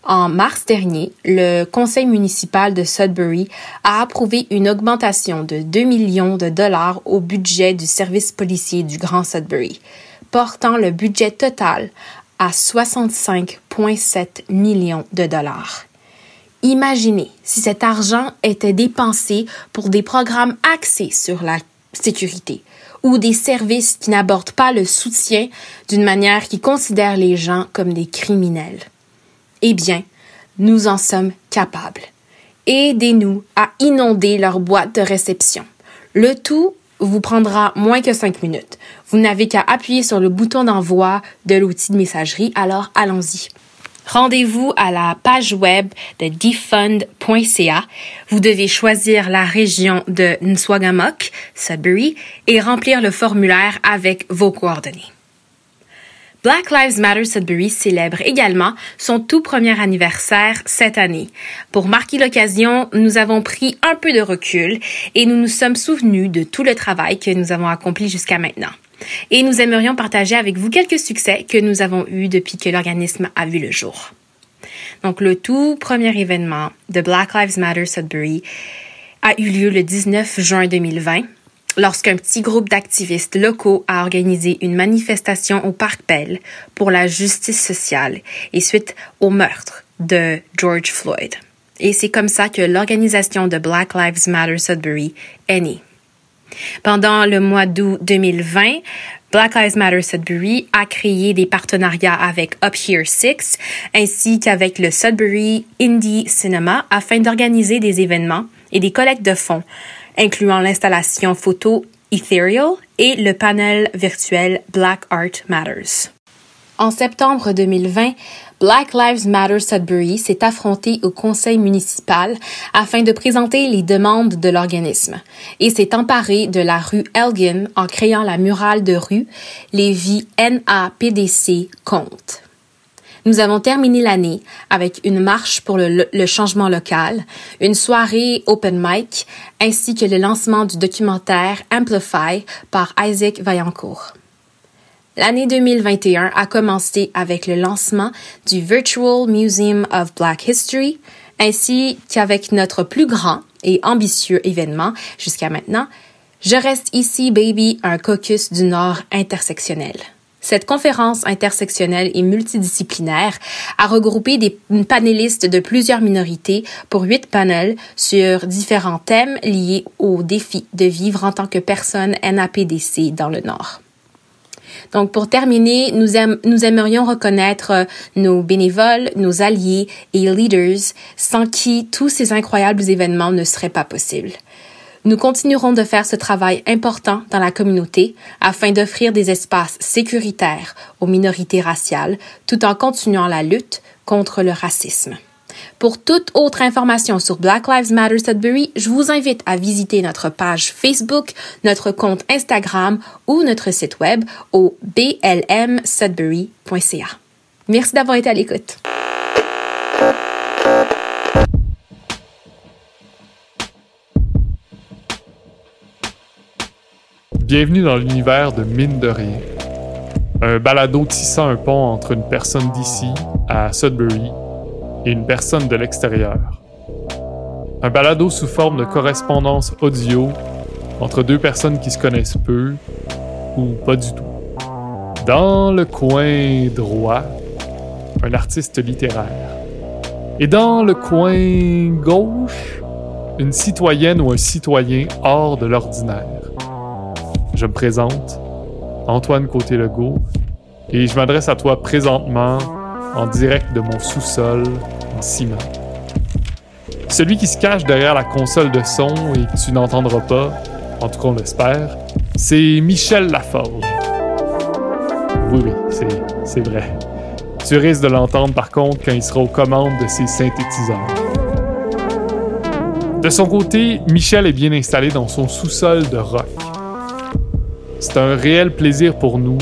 En mars dernier, le conseil municipal de Sudbury a approuvé une augmentation de 2 millions de dollars au budget du service policier du Grand Sudbury, portant le budget total à 65,7 millions de dollars. Imaginez si cet argent était dépensé pour des programmes axés sur la sécurité ou des services qui n'abordent pas le soutien d'une manière qui considère les gens comme des criminels. Eh bien, nous en sommes capables. Aidez-nous à inonder leur boîte de réception. Le tout vous prendra moins que cinq minutes. Vous n'avez qu'à appuyer sur le bouton d'envoi de l'outil de messagerie, alors allons-y. Rendez-vous à la page web de defund.ca. Vous devez choisir la région de Nswagamok, Sudbury, et remplir le formulaire avec vos coordonnées. Black Lives Matter Sudbury célèbre également son tout premier anniversaire cette année. Pour marquer l'occasion, nous avons pris un peu de recul et nous nous sommes souvenus de tout le travail que nous avons accompli jusqu'à maintenant. Et nous aimerions partager avec vous quelques succès que nous avons eus depuis que l'organisme a vu le jour. Donc, le tout premier événement de Black Lives Matter Sudbury a eu lieu le 19 juin 2020 lorsqu'un petit groupe d'activistes locaux a organisé une manifestation au Parc Bell pour la justice sociale et suite au meurtre de George Floyd. Et c'est comme ça que l'organisation de Black Lives Matter Sudbury est née. Pendant le mois d'août 2020, Black Lives Matter Sudbury a créé des partenariats avec Up Here Six ainsi qu'avec le Sudbury Indie Cinema afin d'organiser des événements et des collectes de fonds incluant l'installation photo Ethereal et le panel virtuel Black Art Matters. En septembre 2020, Black Lives Matter Sudbury s'est affronté au conseil municipal afin de présenter les demandes de l'organisme et s'est emparé de la rue Elgin en créant la murale de rue Les vies NAPDC comptent. Nous avons terminé l'année avec une marche pour le, le, changement local, une soirée open mic, ainsi que le lancement du documentaire Amplify par Isaac Vaillancourt. L'année 2021 a commencé avec le lancement du Virtual Museum of Black History, ainsi qu'avec notre plus grand et ambitieux événement jusqu'à maintenant, Je reste ici, baby, un caucus du Nord intersectionnel. Cette conférence intersectionnelle et multidisciplinaire a regroupé des panélistes de plusieurs minorités pour huit panels sur différents thèmes liés au défi de vivre en tant que personne NAPDC dans le Nord. Donc, pour terminer, nous, nous aimerions reconnaître nos bénévoles, nos alliés et leaders sans qui tous ces incroyables événements ne seraient pas possibles. Nous continuerons de faire ce travail important dans la communauté afin d'offrir des espaces sécuritaires aux minorités raciales tout en continuant la lutte contre le racisme. Pour toute autre information sur Black Lives Matter Sudbury, je vous invite à visiter notre page Facebook, notre compte Instagram ou notre site web au blmsudbury.ca. Merci d'avoir été à l'écoute. Bienvenue dans l'univers de Mine de rien. Un balado tissant un pont entre une personne d'ici, à Sudbury, et une personne de l'extérieur. Un balado sous forme de correspondance audio entre deux personnes qui se connaissent peu, ou pas du tout. Dans le coin droit, un artiste littéraire. Et dans le coin gauche, une citoyenne ou un citoyen hors de l'ordinaire. Je me présente, Antoine Côté-Legault, et je m'adresse à toi présentement en direct de mon sous-sol en ciment. Celui qui se cache derrière la console de son et que tu n'entendras pas, en tout cas on l'espère, c'est Michel Laforge. Oui, oui, c'est, vrai. Tu risques de l'entendre par contre quand il sera aux commandes de ses synthétiseurs. De son côté, Michel est bien installé dans son sous-sol de rock. C'est un réel plaisir pour nous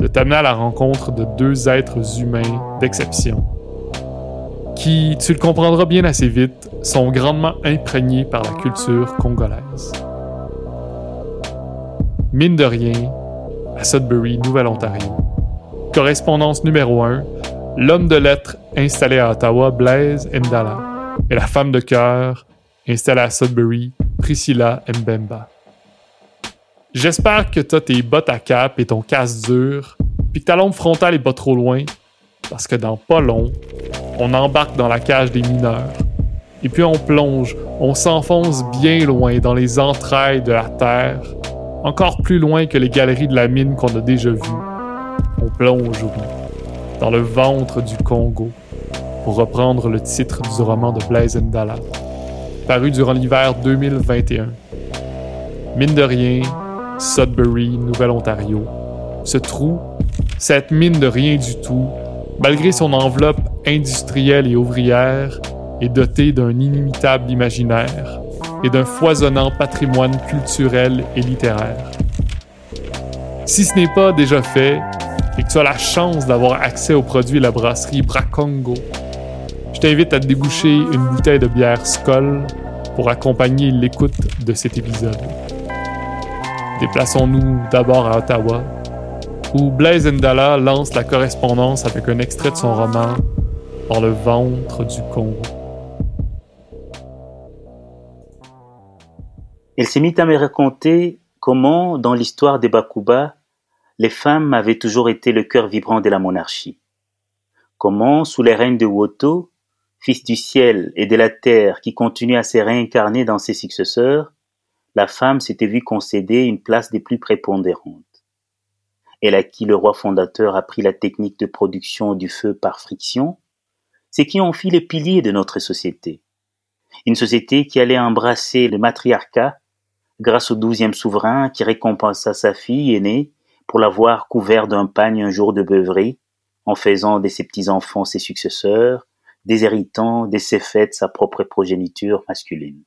de t'amener à la rencontre de deux êtres humains d'exception qui, tu le comprendras bien assez vite, sont grandement imprégnés par la culture congolaise. Mine de rien, à Sudbury, Nouvelle-Ontario, correspondance numéro 1, l'homme de lettres installé à Ottawa, Blaise Ndala, et la femme de cœur installée à Sudbury, Priscilla Mbemba. J'espère que t'as tes bottes à cap et ton casque dur, puis que ta lampe frontale est pas trop loin, parce que dans pas long, on embarque dans la cage des mineurs. Et puis on plonge, on s'enfonce bien loin dans les entrailles de la Terre, encore plus loin que les galeries de la mine qu'on a déjà vues. On plonge, oui, dans le ventre du Congo, pour reprendre le titre du roman de Blaise Ndala, paru durant l'hiver 2021. Mine de rien, Sudbury, Nouvelle-Ontario. Ce trou, cette mine de rien du tout, malgré son enveloppe industrielle et ouvrière, est doté d'un inimitable imaginaire et d'un foisonnant patrimoine culturel et littéraire. Si ce n'est pas déjà fait et que tu as la chance d'avoir accès aux produits de la brasserie Bracongo, je t'invite à te déboucher une bouteille de bière Skoll pour accompagner l'écoute de cet épisode. Déplaçons-nous d'abord à Ottawa où Blaise Ndala lance la correspondance avec un extrait de son roman Dans le ventre du Congo. Elle s'est mise à me raconter comment, dans l'histoire des Bakuba, les femmes avaient toujours été le cœur vibrant de la monarchie. Comment, sous les règnes de Woto, fils du ciel et de la terre qui continue à se réincarner dans ses successeurs, la femme s'était vue concéder une place des plus prépondérantes. Elle à qui le roi fondateur a pris la technique de production du feu par friction, c'est qui ont fait les piliers de notre société. Une société qui allait embrasser le matriarcat grâce au douzième souverain qui récompensa sa fille aînée pour l'avoir couvert d'un pagne un jour de beuverie, en faisant de ses petits-enfants ses successeurs, déshéritant de ses fêtes sa propre progéniture masculine.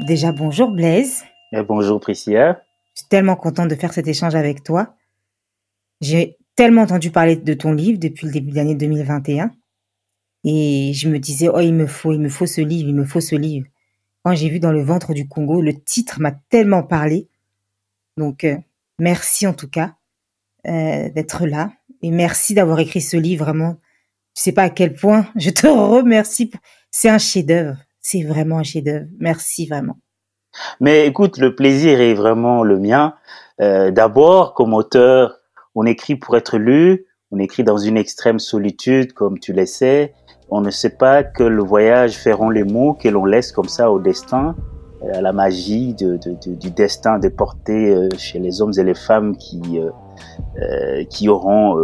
Déjà bonjour Blaise. Et bonjour Priscilla. Je suis tellement contente de faire cet échange avec toi. J'ai tellement entendu parler de ton livre depuis le début de l'année 2021. Et je me disais, oh, il me faut, il me faut ce livre, il me faut ce livre. Quand j'ai vu dans le ventre du Congo, le titre m'a tellement parlé. Donc, euh, merci en tout cas euh, d'être là. Et merci d'avoir écrit ce livre, vraiment. Je sais pas à quel point je te remercie. C'est un chef-d'œuvre. C'est vraiment un chef-d'œuvre. Merci vraiment. Mais écoute, le plaisir est vraiment le mien. Euh, D'abord, comme auteur, on écrit pour être lu, on écrit dans une extrême solitude, comme tu le sais. On ne sait pas que le voyage feront les mots que l'on laisse comme ça au destin, euh, à la magie de, de, de, du destin de porter euh, chez les hommes et les femmes qui, euh, euh qui auront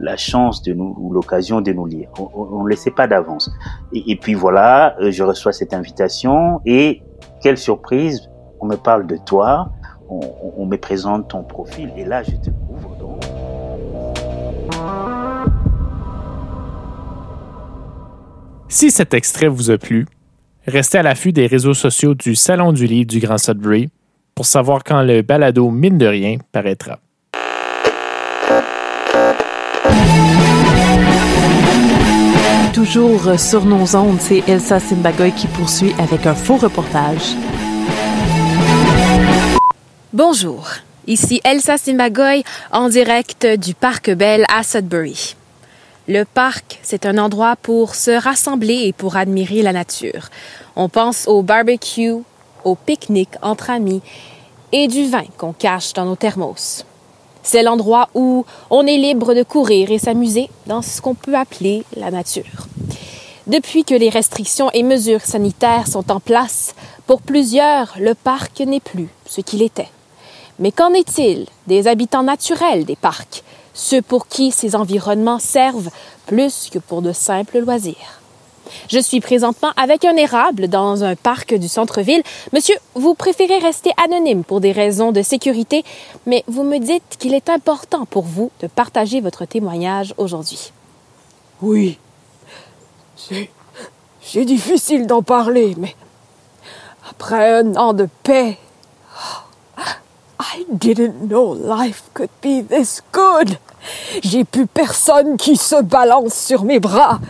la chance de nous ou l'occasion de nous lire. On ne le sait pas d'avance. Et, puis voilà, je reçois cette invitation et quelle surprise, on me parle de toi, on, on me présente ton profil et là je te ouvre donc. Si cet extrait vous a plu, restez à l'affût des réseaux sociaux du Salon du Livre du Grand Sudbury pour savoir quand le balado Mine de rien paraîtra. Toujours sur nos ondes, c'est Elsa Simbagoy qui poursuit avec un faux reportage. Bonjour, ici Elsa Simbagoy en direct du Parc Bell à Sudbury. Le parc, c'est un endroit pour se rassembler et pour admirer la nature. On pense au barbecue, au pique-nique entre amis et du vin qu'on cache dans nos thermos. C'est l'endroit où on est libre de courir et s'amuser dans ce qu'on peut appeler la nature. Depuis que les restrictions et mesures sanitaires sont en place, pour plusieurs, le parc n'est plus ce qu'il était. Mais qu'en est-il des habitants naturels des parcs, ceux pour qui ces environnements servent plus que pour de simples loisirs? Je suis présentement avec un érable dans un parc du centre-ville. Monsieur, vous préférez rester anonyme pour des raisons de sécurité, mais vous me dites qu'il est important pour vous de partager votre témoignage aujourd'hui. Oui. C'est. Difficile d'en parler, mais. Après un an de paix. I didn't know life could be this good. J'ai plus personne qui se balance sur mes bras.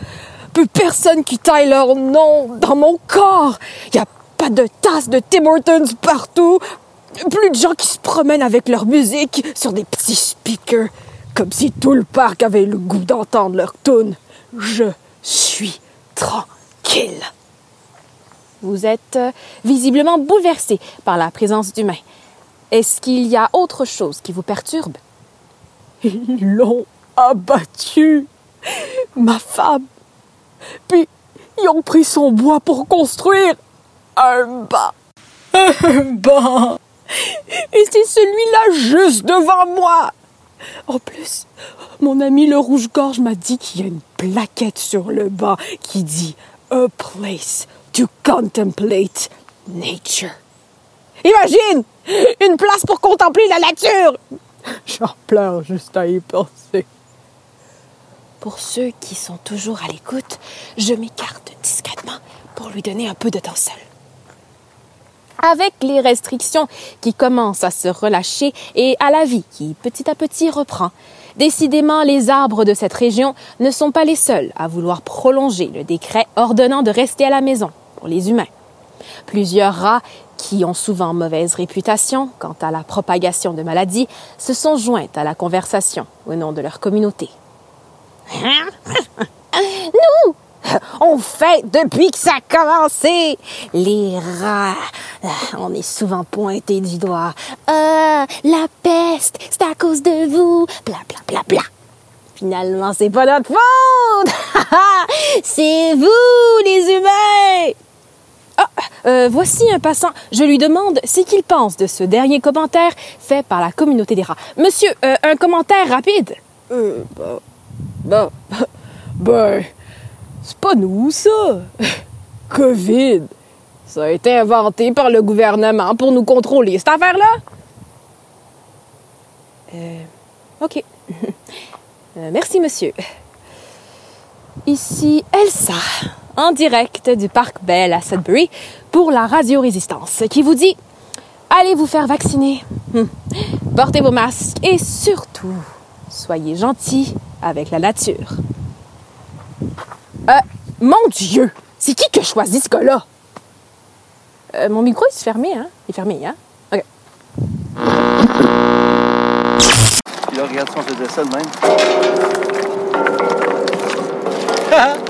Plus personne qui taille leur nom dans mon corps. Y a pas de tasses de Tim Hortons partout. Plus de gens qui se promènent avec leur musique sur des petits speakers. Comme si tout le parc avait le goût d'entendre leur tune. Je suis tranquille. Vous êtes euh, visiblement bouleversé par la présence d'humains. Est-ce qu'il y a autre chose qui vous perturbe? Ils l'ont abattu, ma femme. Puis ils ont pris son bois pour construire un banc. Un banc. Et c'est celui-là juste devant moi. En plus, mon ami le rouge-gorge m'a dit qu'il y a une plaquette sur le banc qui dit A place to contemplate nature. Imagine! Une place pour contempler la nature! J'en pleure juste à y penser. Pour ceux qui sont toujours à l'écoute, je m'écarte discrètement pour lui donner un peu de temps seul. Avec les restrictions qui commencent à se relâcher et à la vie qui petit à petit reprend, décidément les arbres de cette région ne sont pas les seuls à vouloir prolonger le décret ordonnant de rester à la maison pour les humains. Plusieurs rats qui ont souvent mauvaise réputation quant à la propagation de maladies, se sont jointes à la conversation au nom de leur communauté. Nous, on fait depuis que ça a commencé. Les rats, on est souvent pointés du doigt. Ah, la peste, c'est à cause de vous. Bla bla bla bla. Finalement, c'est pas notre faute. c'est vous, les humains. Ah, euh, voici un passant. Je lui demande ce qu'il pense de ce dernier commentaire fait par la communauté des rats. Monsieur, euh, un commentaire rapide. Euh, bah, bah, ben, c'est pas nous, ça. COVID. Ça a été inventé par le gouvernement pour nous contrôler, cette affaire-là. Euh, OK. Euh, merci, monsieur. Ici Elsa, en direct du Parc Bell à Sudbury pour la Radio Résistance, qui vous dit allez vous faire vacciner, hum. portez vos masques et surtout, soyez gentils avec la nature. Euh, mon Dieu, c'est qui qui a choisi ce gars-là? Euh, mon micro, il est fermé, hein? Il est fermé, hein? OK. Puis là, regarde si on faisait ça de même.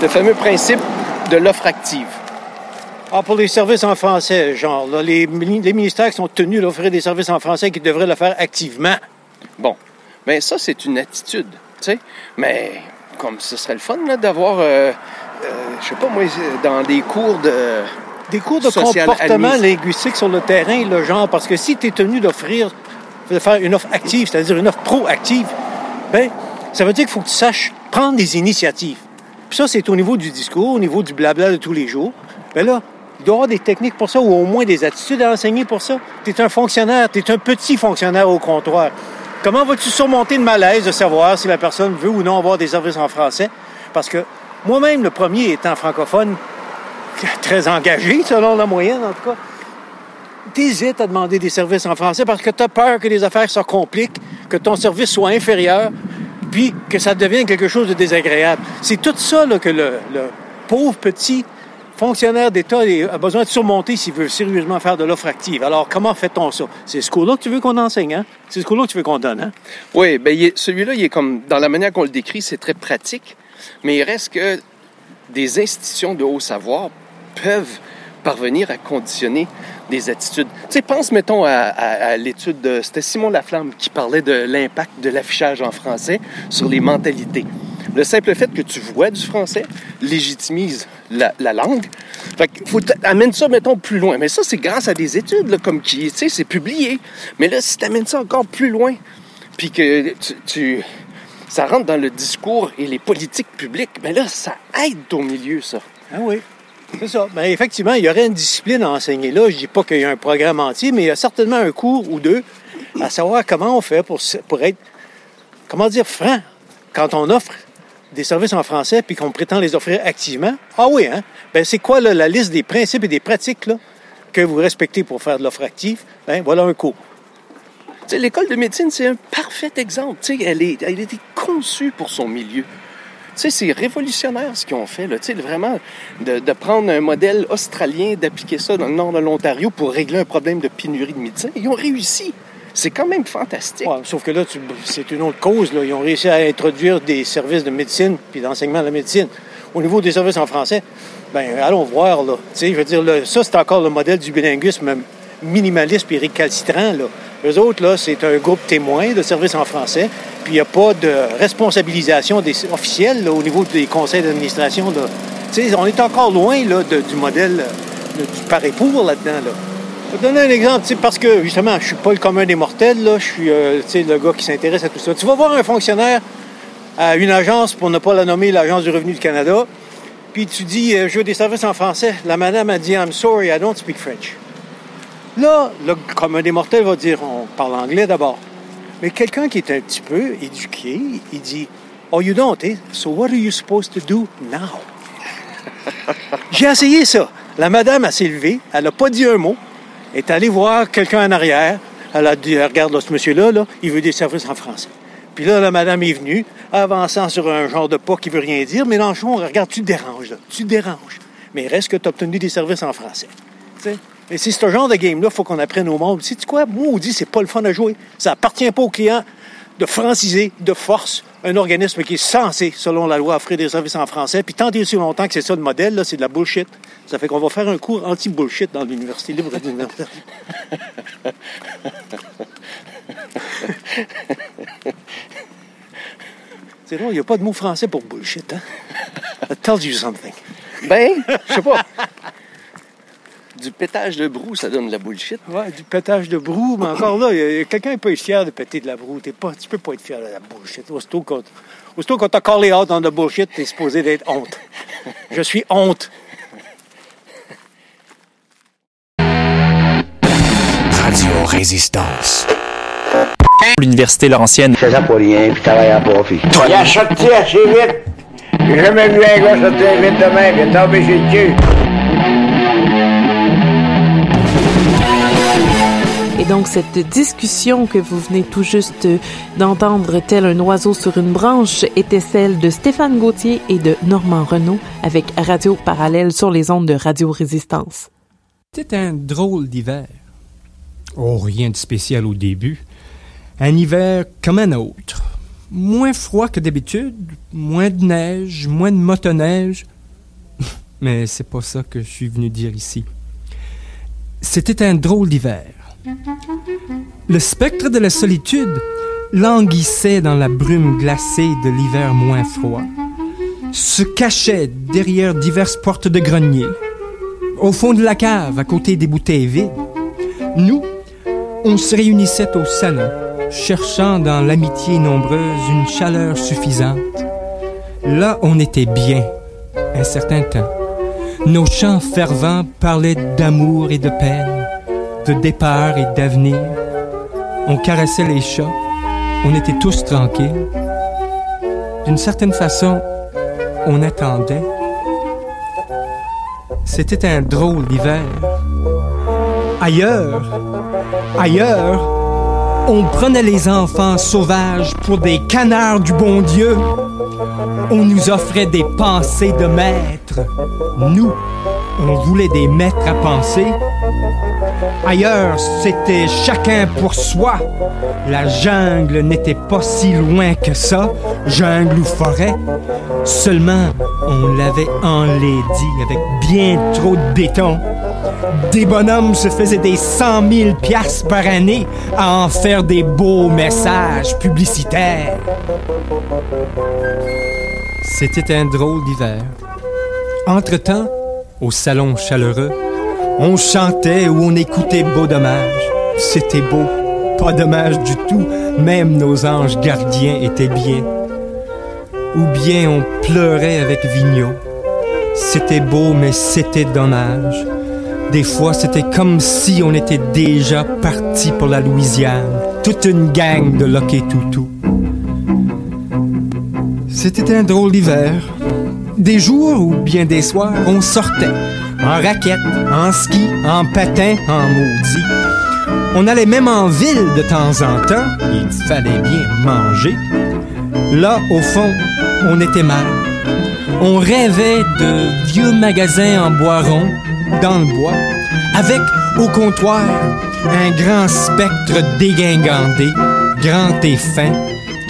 le fameux principe de l'offre active. Ah, pour les services en français, genre, là, les, les ministères sont tenus d'offrir des services en français qui devraient le faire activement. Bon, mais ça, c'est une attitude, tu sais. Mais comme ce serait le fun d'avoir, euh, euh, je sais pas moi, dans des cours de... Des cours de comportement linguistique sur le terrain, le genre, parce que si tu es tenu d'offrir, de faire une offre active, c'est-à-dire une offre proactive, ben, ça veut dire qu'il faut que tu saches prendre des initiatives. Puis ça, c'est au niveau du discours, au niveau du blabla de tous les jours. Mais là, il avoir des techniques pour ça ou au moins des attitudes à enseigner pour ça? Tu es un fonctionnaire, tu es un petit fonctionnaire au comptoir. Comment vas-tu surmonter le malaise de savoir si la personne veut ou non avoir des services en français? Parce que moi-même, le premier étant francophone, très engagé selon la moyenne en tout cas, t'hésites à demander des services en français parce que tu as peur que les affaires se compliquent, que ton service soit inférieur, puis que ça devienne quelque chose de désagréable. C'est tout ça que le, pauvre petit fonctionnaire d'État a besoin de surmonter s'il veut sérieusement faire de l'offre active. Alors, comment fait-on ça? C'est ce cours-là que tu veux qu'on enseigne, hein? C'est ce cours-là que tu veux qu'on donne, hein? Oui, bien, celui-là, il est comme, dans la manière qu'on le décrit, c'est très pratique, mais il reste que des institutions de haut savoir peuvent parvenir à conditionner des attitudes. Tu sais, pense, mettons, à, l'étude de... C'était Simon Laflamme qui parlait de l'impact de l'affichage en français sur les mentalités. Le simple fait que tu vois du français légitimise la, la langue. Fait faut amène ça, mettons, plus loin. Mais ça, c'est grâce à des études, comme qui, tu sais, c'est publié. Mais là, si tu amènes ça encore plus loin, puis que tu, ça rentre dans le discours et les politiques publiques, mais là, ça aide au milieu, ça. Ah oui. C'est ça. Mais effectivement, il y aurait une discipline à enseigner là. Je dis pas qu'il y a un programme entier, mais il y a certainement un cours ou deux à savoir comment on fait pour, pour être, comment dire, franc quand on offre des services en français puis qu'on prétend les offrir activement? Ah oui, hein? Ben, c'est quoi là, la liste des principes et des pratiques là, que vous respectez pour faire de l'offre active? Ben, voilà un cours. Tu sais, l'école de médecine, c'est un parfait exemple. Tu sais, elle, est, elle a été conçue pour son milieu. Tu sais, c'est révolutionnaire ce qu'ils ont fait, là. Vraiment, de prendre un modèle australien, d'appliquer ça dans le nord de l'Ontario pour régler un problème de pénurie de médecins. Ils ont réussi. C'est quand même fantastique. Sauf que là, c'est une autre cause. Ils ont réussi à introduire des services de médecine puis d'enseignement de la médecine. Au niveau des services en français, ben allons voir. Là. Je veux dire, là, ça, c'est encore le modèle du bilinguisme minimaliste puis récalcitrant. Là. Eux autres, là, c'est un groupe témoin de services en français. Puis il n'y a pas de responsabilisation officielle au niveau des conseils d'administration. on est encore loin là, du modèle euh, du pareil pour là-dedans. Là. Je vais te donner un exemple, parce que justement, je suis pas le commun des mortels, là, je suis euh, le gars qui s'intéresse à tout ça. Tu vas voir un fonctionnaire à une agence, pour ne pas la nommer, l'Agence du revenu du Canada, puis tu dis, euh, je veux des services en français. La madame a dit, I'm sorry, I don't speak French. Là, le commun des mortels va dire, on parle anglais d'abord. Mais quelqu'un qui est un petit peu éduqué, il dit, oh, you don't, eh? So what are you supposed to do now? J'ai essayé ça. La madame, elle s'est levée, elle n'a pas dit un mot, est allée voir quelqu'un en arrière. Elle a dit, regarde, ce monsieur-là, là, il veut des services en français. Puis là, la madame est venue, avançant sur un genre de pas qui veut rien dire. Mélenchon, regarde, tu te déranges, là. Tu te déranges. Mais reste que tu as obtenu des services en français. Et c'est ce genre de game-là, il faut qu'on apprenne au monde. Sais-tu quoi? Moi, on dit, c'est pas le fun à jouer. Ça appartient pas au client de franciser de force un organisme qui est censé, selon la loi, offrir des services en français. Puis tant et aussi longtemps que c'est ça le modèle, là, c'est de la bullshit. Ça fait qu'on va faire un cours anti-bullshit dans l'Université libre de l'Université. C'est drôle, il n'y a pas de mot français pour bullshit, hein? That tells you something. Ben, je sais pas. Du pétage de brou, ça donne de la bullshit. Ouais, du pétage de brou, mais encore là, quelqu'un peut être fier de péter de la brou. T'es pas, tu peux pas être fier de la bullshit. Aussitôt qu'on aussitôt qu'on t'a callé out dans le bullshit, t'es supposé d'être honte. Je suis honte. Radio Résistance. L'Université Laurentienne. C'est ça pour rien, puis travaille à profit. Il a sorti assez vite. J'ai jamais vu un gars sortir vite de même. Il est tombé chez le donc, cette discussion que vous venez tout juste d'entendre, tel un oiseau sur une branche, était celle de Stéphane Gauthier et de Normand Renault avec Radio Parallèle sur les ondes de Radio Résistance. C'était un drôle d'hiver. Oh, rien de spécial au début. Un hiver comme un autre. Moins froid que d'habitude, moins de neige, moins de motoneige. Mais c'est pas ça que je suis venu dire ici. C'était un drôle d'hiver. Le spectre de la solitude languissait dans la brume glacée de l'hiver moins froid, se cachait derrière diverses portes de grenier, au fond de la cave, à côté des bouteilles vides. Nous, on se réunissait au salon, cherchant dans l'amitié nombreuse une chaleur suffisante. Là, on était bien, un certain temps. Nos chants fervents parlaient d'amour et de peine, de départ et d'avenir. On caressait les chats, on était tous tranquilles. D'une certaine façon, on attendait. C'était un drôle d'hiver. Ailleurs, ailleurs, on prenait les enfants sauvages pour des canards du bon Dieu. On nous offrait des pensées de maîtres. Nous, on voulait des maîtres à penser. Ailleurs, c'était chacun pour soi. La jungle n'était pas si loin que ça, jungle ou forêt. Seulement, on l'avait enlaidi avec bien trop de béton. Des bonhommes se faisaient des cent mille piastres par année à en faire des beaux messages publicitaires. C'était un drôle d'hiver. Entre-temps, au salon chaleureux, on chantait ou on écoutait Beau Dommage. C'était beau, pas dommage du tout, même nos anges gardiens étaient bien. Ou bien on pleurait avec Vigneault. C'était beau, mais c'était dommage. Des fois, c'était comme si on était déjà parti pour la Louisiane, toute une gang de loquets toutou. C'était un drôle d'hiver. Des jours ou bien des soirs, on sortait. En raquette, en ski, en patin, en maudit. On allait même en ville de temps en temps. Il fallait bien manger. Là, au fond, on était mal. On rêvait de vieux magasins en bois rond, dans le bois, avec au comptoir un grand spectre dégingandé, grand et fin,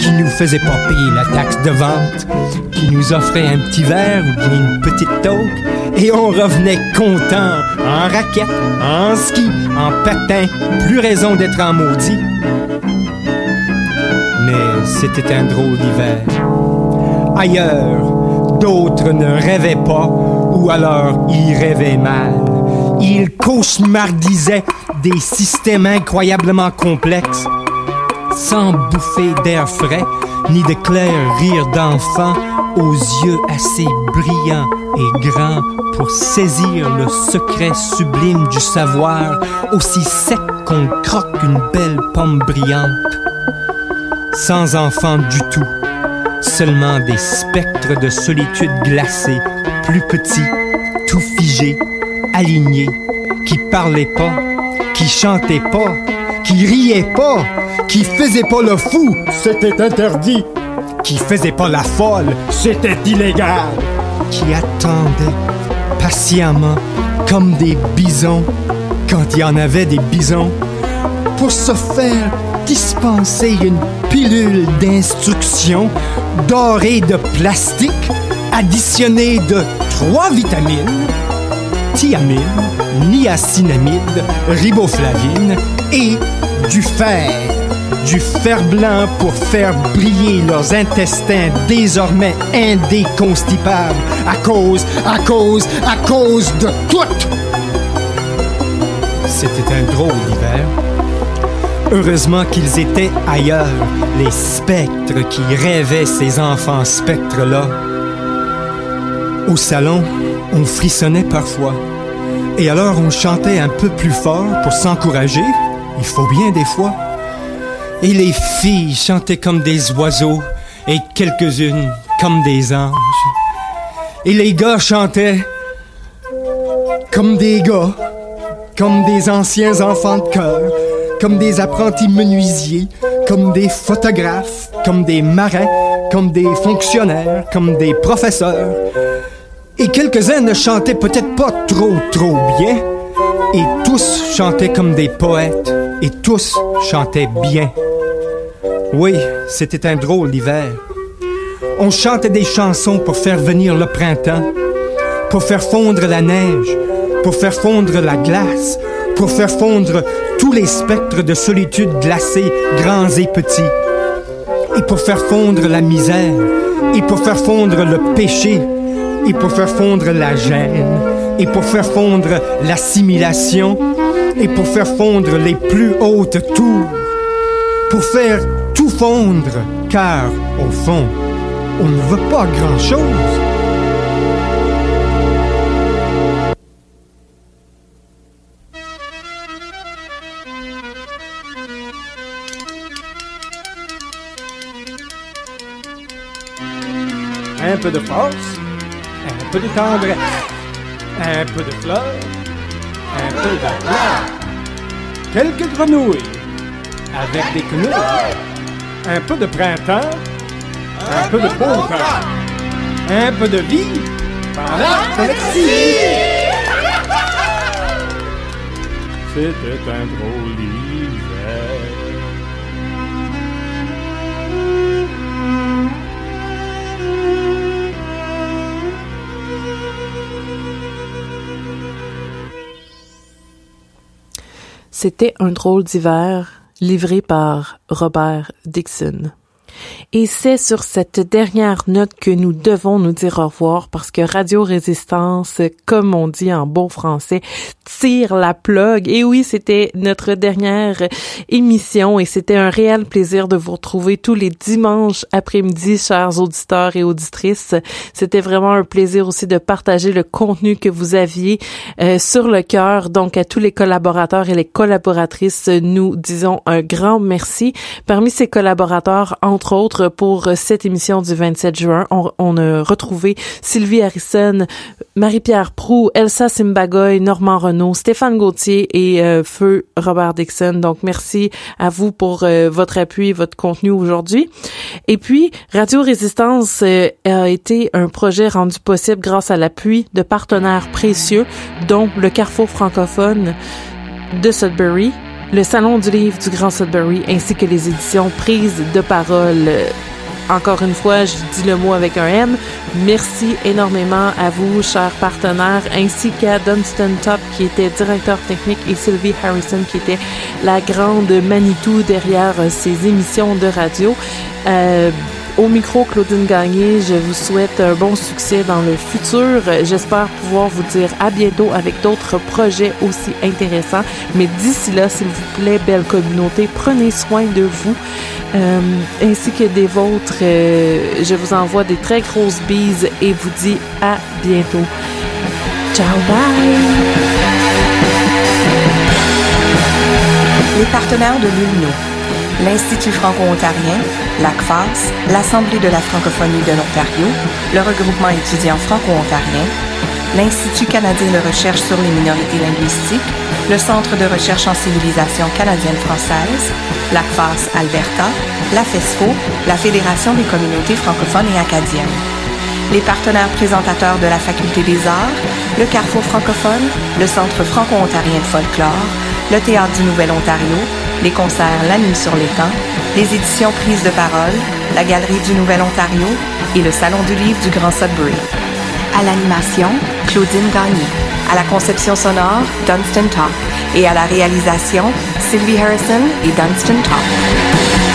qui nous faisait pas payer la taxe de vente, qui nous offrait un petit verre ou bien une petite toque, et on revenait content, en raquette, en ski, en patin, plus raison d'être en maudit. Mais c'était un drôle d'hiver. Ailleurs, d'autres ne rêvaient pas, ou alors ils rêvaient mal. Ils cauchemardisaient des systèmes incroyablement complexes, sans bouffer d'air frais, ni de clair rire d'enfants aux yeux assez brillants et grands pour saisir le secret sublime du savoir, aussi sec qu'on croque une belle pomme brillante. Sans enfants du tout, seulement des spectres de solitude glacée, plus petits, tout figés, alignés, qui parlaient pas, qui chantaient pas, qui riaient pas, qui faisaient pas le fou, c'était interdit, qui faisaient pas la folle, c'était illégal, qui attendaient patiemment comme des bisons, quand il y en avait des bisons, pour se faire dispenser une pilule d'instruction dorée de plastique additionnée de trois vitamines thiamine, niacinamide, riboflavine et du fer. Du fer blanc pour faire briller leurs intestins désormais indéconstipables à cause, à cause, à cause de tout. C'était un drôle d'hiver. Heureusement qu'ils étaient ailleurs, les spectres qui rêvaient ces enfants spectres-là. Au salon, on frissonnait parfois. Et alors on chantait un peu plus fort pour s'encourager. Il faut bien des fois. Et les filles chantaient comme des oiseaux et quelques-unes comme des anges. Et les gars chantaient comme des gars, comme des anciens enfants de cœur, comme des apprentis menuisiers, comme des photographes, comme des marins, comme des fonctionnaires, comme des professeurs. Et quelques-uns ne chantaient peut-être pas trop, trop bien. Et tous chantaient comme des poètes. Et tous chantaient bien. Oui, c'était un drôle d'hiver. On chantait des chansons pour faire venir le printemps, pour faire fondre la neige, pour faire fondre la glace, pour faire fondre tous les spectres de solitude glacés, grands et petits, et pour faire fondre la misère, et pour faire fondre le péché, et pour faire fondre la gêne, et pour faire fondre l'assimilation, et pour faire fondre les plus hautes tours, pour faire tout fondre, car, au fond, on ne veut pas grand-chose. Un peu de force, un peu de tendresse, un peu de fleurs, un peu d'argent, quelques grenouilles, avec des quenouilles, un peu de printemps, un peu de beau temps, un peu de vie, pendant celle-ci. C'était un drôle d'hiver. C'était un drôle d'hiver livré par Robert Dixon. Et c'est sur cette dernière note que nous devons nous dire au revoir parce que Radio Résistance, comme on dit en bon français, tire la plug. Et oui, c'était notre dernière émission et c'était un réel plaisir de vous retrouver tous les dimanches après-midi, chers auditeurs et auditrices. C'était vraiment un plaisir aussi de partager le contenu que vous aviez euh, sur le cœur. Donc, à tous les collaborateurs et les collaboratrices, nous disons un grand merci. Parmi ces collaborateurs, entre autres, pour cette émission du 27 juin. On, a retrouvé Sylvie Harrison, Marie-Pierre Prou, Elsa Simbagoy, Normand Renault, Stéphane Gauthier et euh, Feu Robert Dixon. Donc, merci à vous pour euh, votre appui, votre contenu aujourd'hui. Et puis, Radio Résistance euh, a été un projet rendu possible grâce à l'appui de partenaires précieux, dont le Carrefour francophone de Sudbury, le Salon du livre du Grand Sudbury ainsi que les éditions Prises de parole. Encore une fois, je dis le mot avec un M. Merci énormément à vous, chers partenaires, ainsi qu'à Dunstan Top, qui était directeur technique, et Sylvie Harrison, qui était la grande Manitou derrière ces émissions de radio. Euh, au micro, Claudine Gagné, je vous souhaite un bon succès dans le futur. J'espère pouvoir vous dire à bientôt avec d'autres projets aussi intéressants. Mais d'ici là, s'il vous plaît, belle communauté, prenez soin de vous euh, ainsi que des vôtres. Euh, je vous envoie des très grosses bises et vous dis à bientôt. Ciao, bye! Les partenaires de l'ULNO l'Institut franco-ontarien, l'ACFAS, l'Assemblée de la francophonie de l'Ontario, le regroupement étudiant franco-ontarien, l'Institut canadien de recherche sur les minorités linguistiques, le Centre de recherche en civilisation canadienne-française, l'ACFAS Alberta, la FESFO, la Fédération des communautés francophones et acadiennes. Les partenaires présentateurs de la Faculté des Arts, le Carrefour francophone, le Centre franco-ontarien de folklore, le Théâtre du Nouvel-Ontario, les concerts La sur l'étang, les éditions Prises de parole, la Galerie du Nouvel-Ontario et le Salon du livre du Grand Sudbury. À l'animation, Claudine Gagné. À la conception sonore, Dunstan Top. Et à la réalisation, Sylvie Harrison et Dunstan Top.